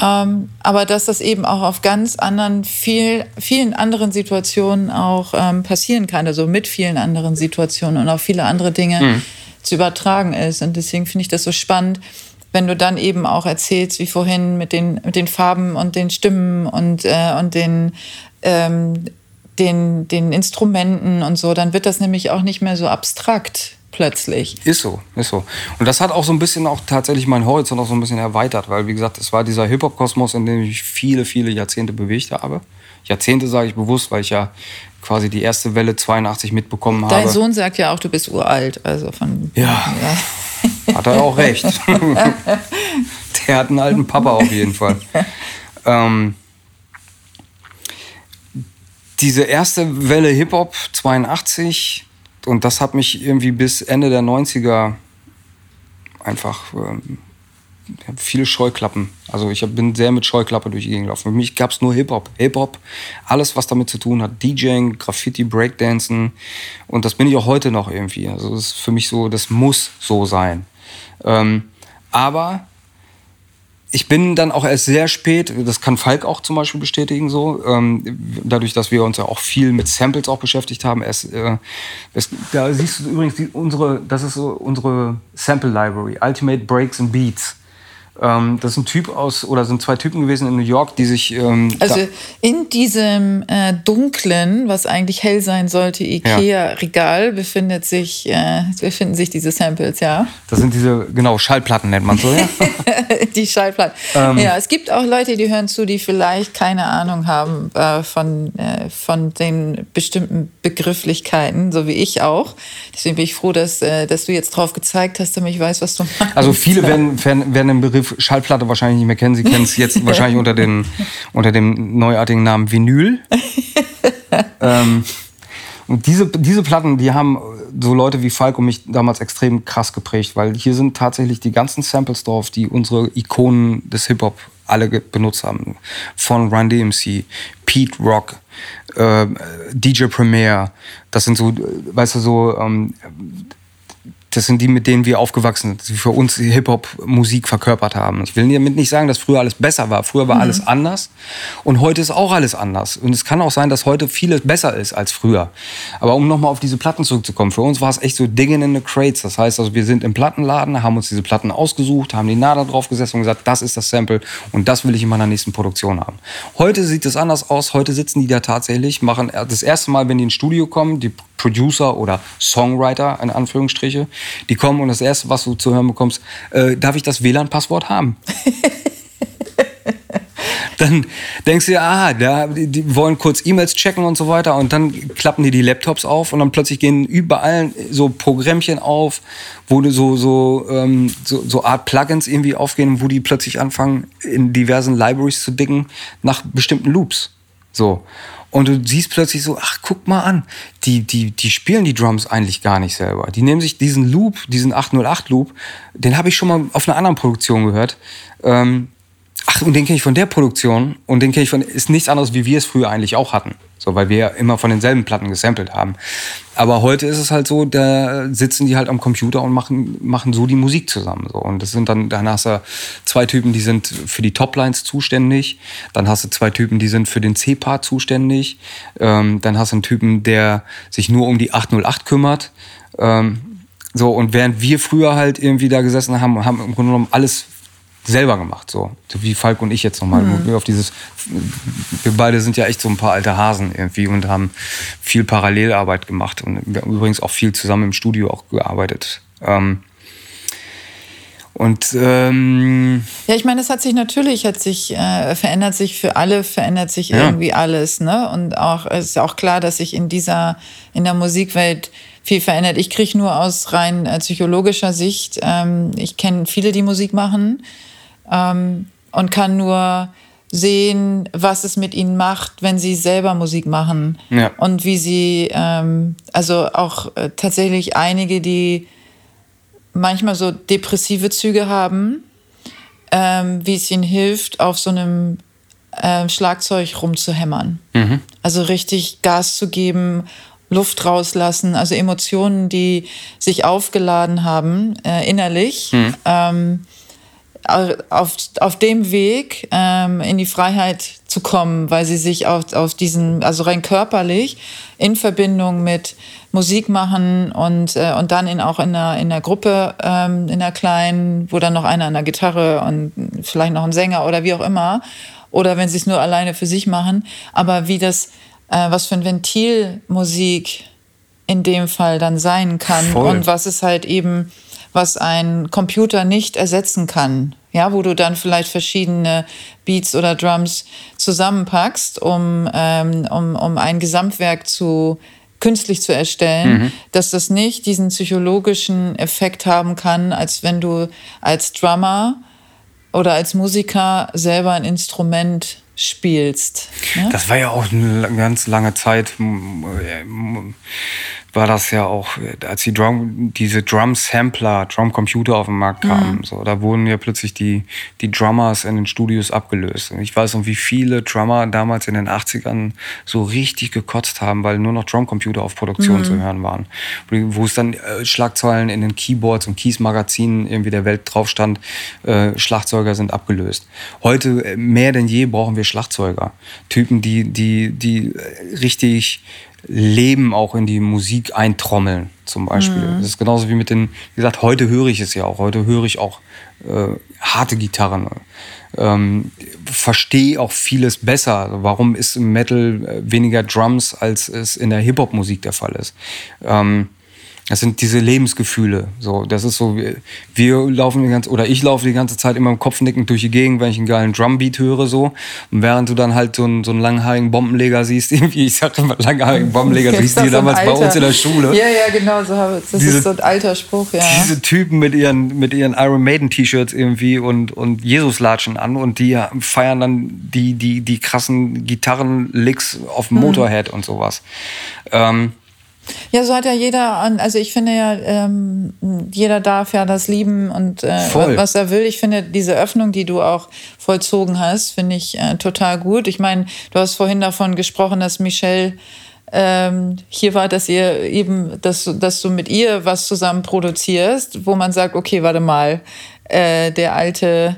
ähm, aber dass das eben auch auf ganz anderen, viel, vielen anderen Situationen auch ähm, passieren kann, also mit vielen anderen Situationen und auf viele andere Dinge mhm. zu übertragen ist. Und deswegen finde ich das so spannend, wenn du dann eben auch erzählst, wie vorhin mit den, mit den Farben und den Stimmen und, äh, und den, ähm, den, den Instrumenten und so, dann wird das nämlich auch nicht mehr so abstrakt plötzlich. Ist so, ist so. Und das hat auch so ein bisschen auch tatsächlich meinen Horizont auch so ein bisschen erweitert, weil wie gesagt, es war dieser Hip-Hop-Kosmos, in dem ich viele, viele Jahrzehnte bewegt habe. Jahrzehnte sage ich bewusst, weil ich ja quasi die erste Welle 82 mitbekommen habe. Dein Sohn sagt ja auch, du bist uralt, also von. Ja. ja. Hat er auch recht. Der hat einen alten Papa auf jeden Fall. ähm, diese erste Welle Hip-Hop 82, und das hat mich irgendwie bis Ende der 90er einfach ähm, viele Scheuklappen. Also ich bin sehr mit Scheuklappe durch die Gegend gelaufen. Für mich gab es nur Hip-Hop. Hip-Hop, alles, was damit zu tun hat. DJing, Graffiti, Breakdancen. Und das bin ich auch heute noch irgendwie. Also das ist für mich so, das muss so sein. Ähm, aber ich bin dann auch erst sehr spät, das kann Falk auch zum Beispiel bestätigen, so, ähm, dadurch, dass wir uns ja auch viel mit Samples auch beschäftigt haben. Erst, äh, es, da siehst du übrigens die, unsere, das ist so unsere Sample Library, Ultimate Breaks and Beats. Ähm, das ist ein Typ aus, oder sind zwei Typen gewesen in New York, die sich. Ähm, also in diesem äh, dunklen, was eigentlich hell sein sollte, IKEA-Regal ja. befindet sich, äh, befinden sich diese Samples, ja. Das sind diese, genau, Schallplatten nennt man so, ja. die Schallplatten. Ähm, ja, es gibt auch Leute, die hören zu, die vielleicht keine Ahnung haben äh, von, äh, von den bestimmten Begrifflichkeiten, so wie ich auch. Deswegen bin ich froh, dass, äh, dass du jetzt drauf gezeigt hast, damit ich weiß, was du meinst. Also viele werden, werden, werden den Begriff Schallplatte wahrscheinlich nicht mehr kennen. Sie kennen es jetzt wahrscheinlich unter, den, unter dem neuartigen Namen Vinyl. ähm, und diese, diese Platten, die haben so Leute wie Falk und mich damals extrem krass geprägt, weil hier sind tatsächlich die ganzen Samples drauf, die unsere Ikonen des Hip-Hop alle benutzt haben. Von Run DMC, Pete Rock, äh, DJ Premier. Das sind so, weißt du, so ähm, das sind die, mit denen wir aufgewachsen sind, die für uns Hip-Hop-Musik verkörpert haben. Ich will damit nicht sagen, dass früher alles besser war. Früher war mhm. alles anders und heute ist auch alles anders. Und es kann auch sein, dass heute vieles besser ist als früher. Aber um nochmal auf diese Platten zurückzukommen, für uns war es echt so Digging in the Crates. Das heißt, also wir sind im Plattenladen, haben uns diese Platten ausgesucht, haben die Nader drauf gesessen und gesagt, das ist das Sample und das will ich in meiner nächsten Produktion haben. Heute sieht es anders aus. Heute sitzen die da tatsächlich, machen das erste Mal, wenn die ins Studio kommen, die Producer oder Songwriter, in Anführungsstriche, die kommen und das Erste, was du zu hören bekommst, äh, darf ich das WLAN-Passwort haben? dann denkst du ja, ah, da, die wollen kurz E-Mails checken und so weiter und dann klappen die die Laptops auf und dann plötzlich gehen überall so Programmchen auf, wo du so, so, ähm, so, so Art Plugins irgendwie aufgehen, wo die plötzlich anfangen, in diversen Libraries zu dicken nach bestimmten Loops. So. Und du siehst plötzlich so, ach, guck mal an, die, die, die spielen die Drums eigentlich gar nicht selber. Die nehmen sich diesen Loop, diesen 808-Loop, den habe ich schon mal auf einer anderen Produktion gehört. Ähm, ach, und den kenne ich von der Produktion und den kenne ich von, ist nichts anderes, wie wir es früher eigentlich auch hatten. So, weil wir immer von denselben Platten gesampelt haben. Aber heute ist es halt so, da sitzen die halt am Computer und machen, machen so die Musik zusammen. So. Und das sind dann, dann hast du zwei Typen, die sind für die Toplines zuständig. Dann hast du zwei Typen, die sind für den C-Part zuständig. Ähm, dann hast du einen Typen, der sich nur um die 808 kümmert. Ähm, so, und während wir früher halt irgendwie da gesessen haben, haben im Grunde genommen alles selber gemacht, so. so wie Falk und ich jetzt nochmal. Mhm. Auf dieses, wir beide sind ja echt so ein paar alte Hasen irgendwie und haben viel Parallelarbeit gemacht und wir haben übrigens auch viel zusammen im Studio auch gearbeitet. Ähm, und ähm, ja, ich meine, es hat sich natürlich, hat sich äh, verändert sich für alle, verändert sich ja. irgendwie alles, ne? Und auch es ist auch klar, dass sich in dieser in der Musikwelt viel verändert. Ich kriege nur aus rein äh, psychologischer Sicht, ähm, ich kenne viele, die Musik machen ähm, und kann nur sehen, was es mit ihnen macht, wenn sie selber Musik machen. Ja. Und wie sie, ähm, also auch äh, tatsächlich einige, die manchmal so depressive Züge haben, ähm, wie es ihnen hilft, auf so einem äh, Schlagzeug rumzuhämmern. Mhm. Also richtig Gas zu geben, Luft rauslassen, also Emotionen, die sich aufgeladen haben äh, innerlich. Mhm. Ähm, auf, auf dem Weg ähm, in die Freiheit zu kommen, weil sie sich auf, auf diesen, also rein körperlich, in Verbindung mit Musik machen und, äh, und dann in, auch in einer, in einer Gruppe, ähm, in einer kleinen, wo dann noch einer an der Gitarre und vielleicht noch ein Sänger oder wie auch immer, oder wenn sie es nur alleine für sich machen, aber wie das, äh, was für ein Ventil Musik in dem Fall dann sein kann Voll. und was es halt eben was ein Computer nicht ersetzen kann. Ja, wo du dann vielleicht verschiedene Beats oder Drums zusammenpackst, um, ähm, um, um ein Gesamtwerk zu künstlich zu erstellen, mhm. dass das nicht diesen psychologischen Effekt haben kann, als wenn du als Drummer oder als Musiker selber ein Instrument spielst. Ne? Das war ja auch eine ganz lange Zeit war das ja auch, als die Drum, diese Drum-Sampler, Drum-Computer auf den Markt kamen. Mhm. So, da wurden ja plötzlich die, die Drummers in den Studios abgelöst. Und ich weiß noch, wie viele Drummer damals in den 80ern so richtig gekotzt haben, weil nur noch Drum-Computer auf Produktion mhm. zu hören waren. Wo es dann äh, Schlagzeilen in den Keyboards und Keys-Magazinen irgendwie der Welt drauf stand, äh, Schlagzeuger sind abgelöst. Heute äh, mehr denn je brauchen wir Schlagzeuger. Typen, die, die, die äh, richtig Leben auch in die Musik eintrommeln, zum Beispiel. Mhm. Das ist genauso wie mit den, wie gesagt, heute höre ich es ja auch. Heute höre ich auch äh, harte Gitarren. Ähm, Verstehe auch vieles besser. Also warum ist im Metal äh, weniger Drums, als es in der Hip-Hop-Musik der Fall ist? Ähm, das sind diese Lebensgefühle. So, das ist so, wir, laufen die ganze, oder ich laufe die ganze Zeit immer im Kopf nickend durch die Gegend, wenn ich einen geilen Drumbeat höre, so. Und während du dann halt so einen, so einen langhaarigen Bombenleger siehst, irgendwie, ich sag immer langhaarigen Bombenleger, du hieß die damals bei uns in der Schule. Ja, ja, genau, so, das diese, ist so ein alter Spruch, ja. Diese Typen mit ihren, mit ihren Iron Maiden T-Shirts irgendwie und, und Jesus-Latschen an und die feiern dann die, die, die krassen Gitarrenlicks auf dem mhm. Motorhead und sowas. Ähm, ja, so hat ja jeder, also ich finde ja, ähm, jeder darf ja das lieben und äh, was er will. Ich finde diese Öffnung, die du auch vollzogen hast, finde ich äh, total gut. Ich meine, du hast vorhin davon gesprochen, dass Michelle ähm, hier war, dass ihr eben, dass, dass du mit ihr was zusammen produzierst, wo man sagt, okay, warte mal, äh, der alte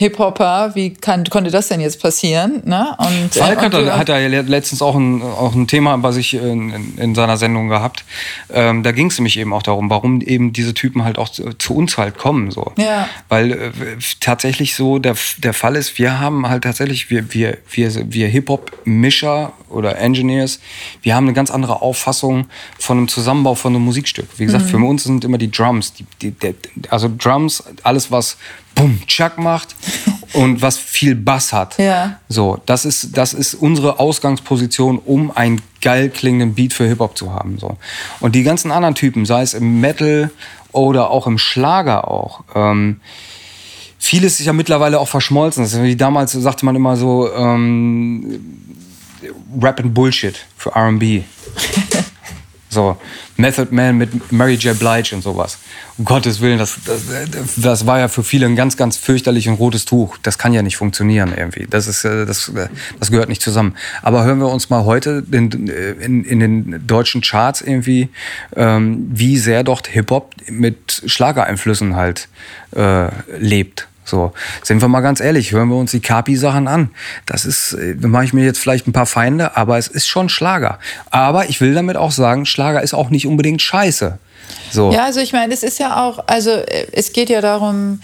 Hip-Hopper, wie kann, konnte das denn jetzt passieren? Ne? Und, Falk äh, hat, und, hat ja letztens auch ein, auch ein Thema was ich in, in, in seiner Sendung gehabt. Ähm, da ging es nämlich eben auch darum, warum eben diese Typen halt auch zu, zu uns halt kommen. So. Ja. Weil äh, tatsächlich so der, der Fall ist, wir haben halt tatsächlich, wir, wir, wir, wir Hip-Hop-Mischer oder Engineers, wir haben eine ganz andere Auffassung von einem Zusammenbau von einem Musikstück. Wie gesagt, mhm. für uns sind immer die Drums, die, die, die, also Drums, alles was Bum, Chuck macht und was viel Bass hat. Ja. So, das ist, das ist unsere Ausgangsposition, um einen geil klingenden Beat für Hip-Hop zu haben. So. Und die ganzen anderen Typen, sei es im Metal oder auch im Schlager auch, ähm, vieles ist ja mittlerweile auch verschmolzen. Das ist wie damals sagte man immer so, ähm, Rap and Bullshit für RB. So, Method Man mit Mary J. Blige und sowas. Um Gottes Willen, das, das, das war ja für viele ein ganz, ganz fürchterlich und rotes Tuch. Das kann ja nicht funktionieren irgendwie. Das, ist, äh, das, äh, das gehört nicht zusammen. Aber hören wir uns mal heute in, in, in den deutschen Charts irgendwie, ähm, wie sehr dort Hip-Hop mit Schlagereinflüssen halt äh, lebt. So, sind wir mal ganz ehrlich, hören wir uns die Kapi-Sachen an. Das ist, äh, da mache ich mir jetzt vielleicht ein paar Feinde, aber es ist schon Schlager. Aber ich will damit auch sagen, Schlager ist auch nicht unbedingt scheiße. So. Ja, also ich meine, es ist ja auch, also äh, es geht ja darum,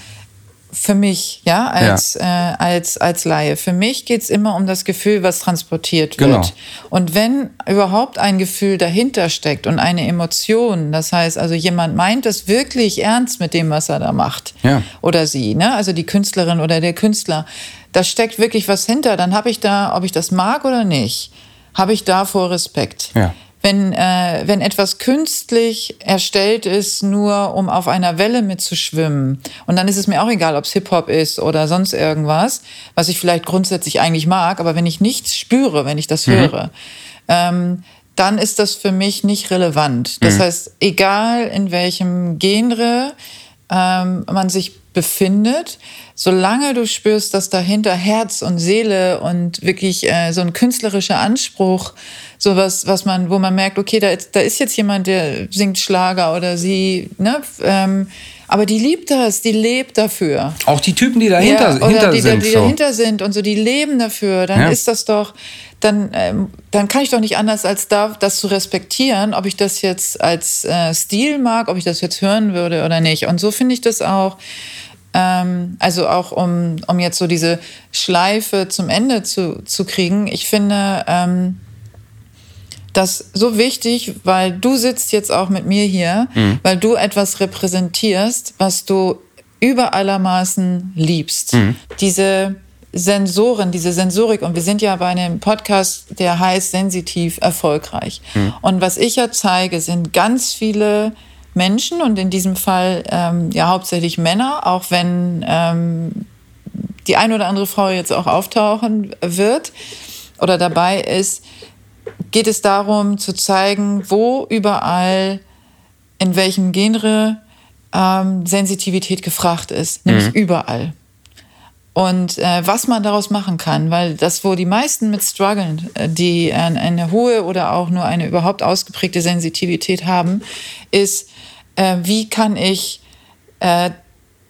für mich, ja, als, ja. Äh, als, als Laie. Für mich geht es immer um das Gefühl, was transportiert wird. Genau. Und wenn überhaupt ein Gefühl dahinter steckt und eine Emotion, das heißt also jemand meint es wirklich ernst mit dem, was er da macht ja. oder sie, ne? also die Künstlerin oder der Künstler, da steckt wirklich was hinter, dann habe ich da, ob ich das mag oder nicht, habe ich davor Respekt. Ja wenn, äh, wenn etwas künstlich erstellt ist, nur um auf einer Welle mitzuschwimmen. Und dann ist es mir auch egal, ob es Hip-Hop ist oder sonst irgendwas, was ich vielleicht grundsätzlich eigentlich mag, aber wenn ich nichts spüre, wenn ich das mhm. höre, ähm, dann ist das für mich nicht relevant. Das mhm. heißt, egal in welchem Genre ähm, man sich befindet, solange du spürst, dass dahinter Herz und Seele und wirklich äh, so ein künstlerischer Anspruch, sowas, was man, wo man merkt, okay, da, da ist jetzt jemand, der singt Schlager oder sie, ne, ähm, aber die liebt das, die lebt dafür. Auch die Typen, die dahinter, ja, oder die, sind. Die, so. dahinter sind und so, die leben dafür. Dann ja. ist das doch, dann, ähm, dann kann ich doch nicht anders als da, das zu respektieren, ob ich das jetzt als äh, Stil mag, ob ich das jetzt hören würde oder nicht. Und so finde ich das auch. Ähm, also auch um, um jetzt so diese Schleife zum Ende zu, zu kriegen. Ich finde ähm, das so wichtig, weil du sitzt jetzt auch mit mir hier, mhm. weil du etwas repräsentierst, was du über allermaßen liebst. Mhm. Diese Sensoren, diese Sensorik, und wir sind ja bei einem Podcast, der heißt sensitiv erfolgreich. Mhm. Und was ich ja zeige, sind ganz viele Menschen und in diesem Fall ähm, ja hauptsächlich Männer, auch wenn ähm, die ein oder andere Frau jetzt auch auftauchen wird oder dabei ist, geht es darum zu zeigen, wo überall, in welchem Genre ähm, Sensitivität gefragt ist, nämlich mhm. überall. Und äh, was man daraus machen kann, weil das, wo die meisten mit strugglen, äh, die äh, eine hohe oder auch nur eine überhaupt ausgeprägte Sensitivität haben, ist, äh, wie kann ich äh,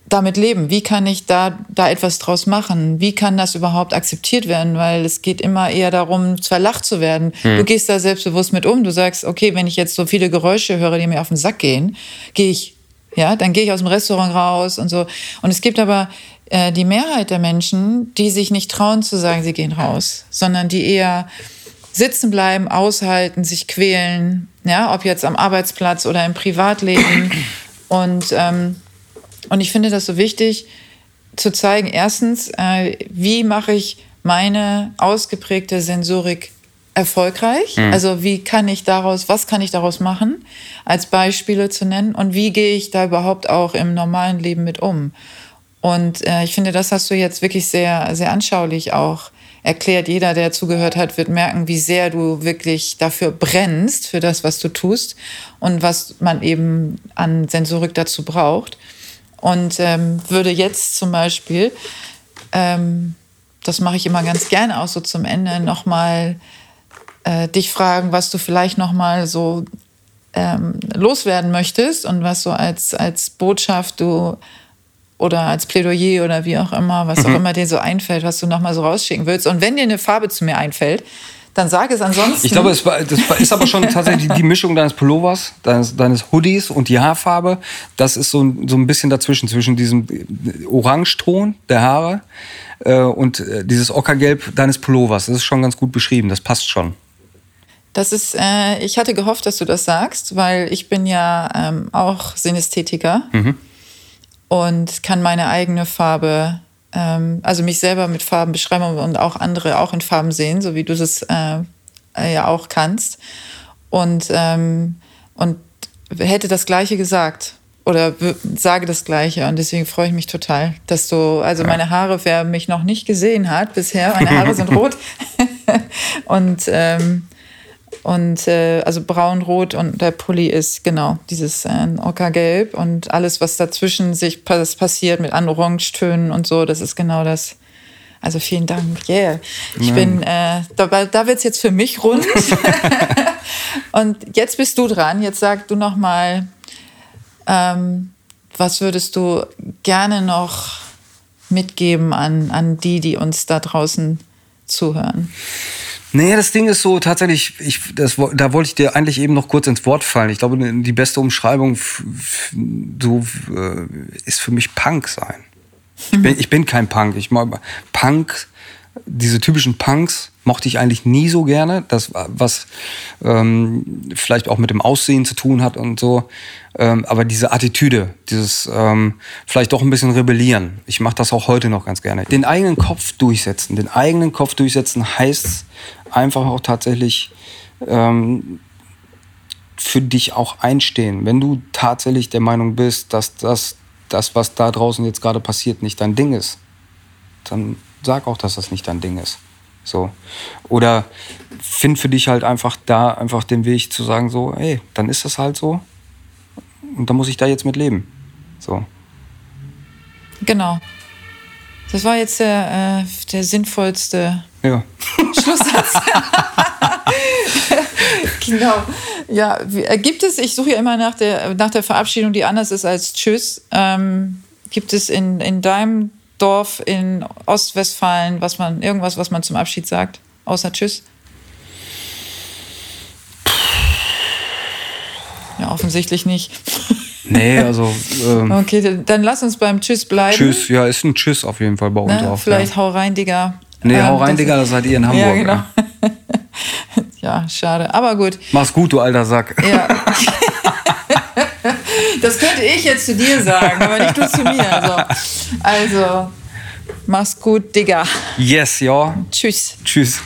damit leben? Wie kann ich da, da etwas draus machen? Wie kann das überhaupt akzeptiert werden? Weil es geht immer eher darum, verlacht zu werden. Hm. Du gehst da selbstbewusst mit um. Du sagst, okay, wenn ich jetzt so viele Geräusche höre, die mir auf den Sack gehen, gehe ich, ja, dann gehe ich aus dem Restaurant raus und so. Und es gibt aber äh, die Mehrheit der Menschen, die sich nicht trauen zu sagen, sie gehen raus, sondern die eher sitzen bleiben, aushalten, sich quälen, ja, ob jetzt am Arbeitsplatz oder im Privatleben. Und, ähm, und ich finde das so wichtig zu zeigen, erstens, äh, wie mache ich meine ausgeprägte Sensorik erfolgreich? Mhm. Also wie kann ich daraus, was kann ich daraus machen, als Beispiele zu nennen? Und wie gehe ich da überhaupt auch im normalen Leben mit um? Und äh, ich finde, das hast du jetzt wirklich sehr, sehr anschaulich auch erklärt. Jeder, der zugehört hat, wird merken, wie sehr du wirklich dafür brennst, für das, was du tust und was man eben an Sensorik dazu braucht. Und ähm, würde jetzt zum Beispiel, ähm, das mache ich immer ganz gerne auch so zum Ende, nochmal äh, dich fragen, was du vielleicht nochmal so ähm, loswerden möchtest und was so als, als Botschaft du oder als Plädoyer oder wie auch immer, was mhm. auch immer dir so einfällt, was du nochmal so rausschicken willst. Und wenn dir eine Farbe zu mir einfällt, dann sag es ansonsten. Ich glaube, das ist aber schon tatsächlich die Mischung deines Pullovers, deines, deines Hoodies und die Haarfarbe. Das ist so ein, so ein bisschen dazwischen, zwischen diesem Orangeton der Haare äh, und äh, dieses Ockergelb deines Pullovers. Das ist schon ganz gut beschrieben, das passt schon. Das ist, äh, ich hatte gehofft, dass du das sagst, weil ich bin ja ähm, auch Synästhetiker. Mhm und kann meine eigene Farbe, ähm, also mich selber mit Farben beschreiben und auch andere auch in Farben sehen, so wie du das äh, ja auch kannst. Und, ähm, und hätte das Gleiche gesagt oder sage das Gleiche. Und deswegen freue ich mich total, dass du, also meine Haare, wer mich noch nicht gesehen hat bisher, meine Haare sind rot. Und ähm, Und äh, also braun-rot und der Pulli ist genau dieses äh, Ockergelb und alles, was dazwischen sich das passiert mit an Orangetönen und so, das ist genau das. Also vielen Dank. Yeah. Ich ja. bin, äh, da, da wird es jetzt für mich rund. und jetzt bist du dran. Jetzt sag du noch mal, ähm, was würdest du gerne noch mitgeben an, an die, die uns da draußen zuhören? Nee, das Ding ist so tatsächlich, ich, das, da wollte ich dir eigentlich eben noch kurz ins Wort fallen. Ich glaube, die beste Umschreibung so, äh, ist für mich Punk sein. Ich bin, ich bin kein Punk. Ich mag Punk, diese typischen Punks mochte ich eigentlich nie so gerne. Das, was ähm, vielleicht auch mit dem Aussehen zu tun hat und so. Ähm, aber diese Attitüde, dieses ähm, vielleicht doch ein bisschen rebellieren. Ich mache das auch heute noch ganz gerne. Den eigenen Kopf durchsetzen. Den eigenen Kopf durchsetzen heißt einfach auch tatsächlich ähm, für dich auch einstehen. Wenn du tatsächlich der Meinung bist, dass das, das, was da draußen jetzt gerade passiert, nicht dein Ding ist, dann sag auch, dass das nicht dein Ding ist. So. Oder find für dich halt einfach da einfach den Weg zu sagen, so, ey, dann ist das halt so. Und dann muss ich da jetzt mit leben. So. Genau. Das war jetzt der, äh, der sinnvollste ja. Schlusssatz. genau. Ja, äh, gibt es, ich suche ja immer nach der, nach der Verabschiedung, die anders ist als Tschüss. Ähm, gibt es in, in deinem Dorf in Ostwestfalen, was man, irgendwas, was man zum Abschied sagt, außer Tschüss? Ja, offensichtlich nicht. Nee, also. Ähm, okay, dann lass uns beim Tschüss bleiben. Tschüss, ja, ist ein Tschüss auf jeden Fall bei uns ne? auch. Vielleicht ja. hau rein, Digga. Nee, ähm, hau rein, Digga, das seid ihr in Hamburg. Ja, genau. Ja. ja, schade. Aber gut. Mach's gut, du alter Sack. Ja. Das könnte ich jetzt zu dir sagen, aber nicht du zu mir. Also, also mach's gut, Digga. Yes, ja. Tschüss. Tschüss.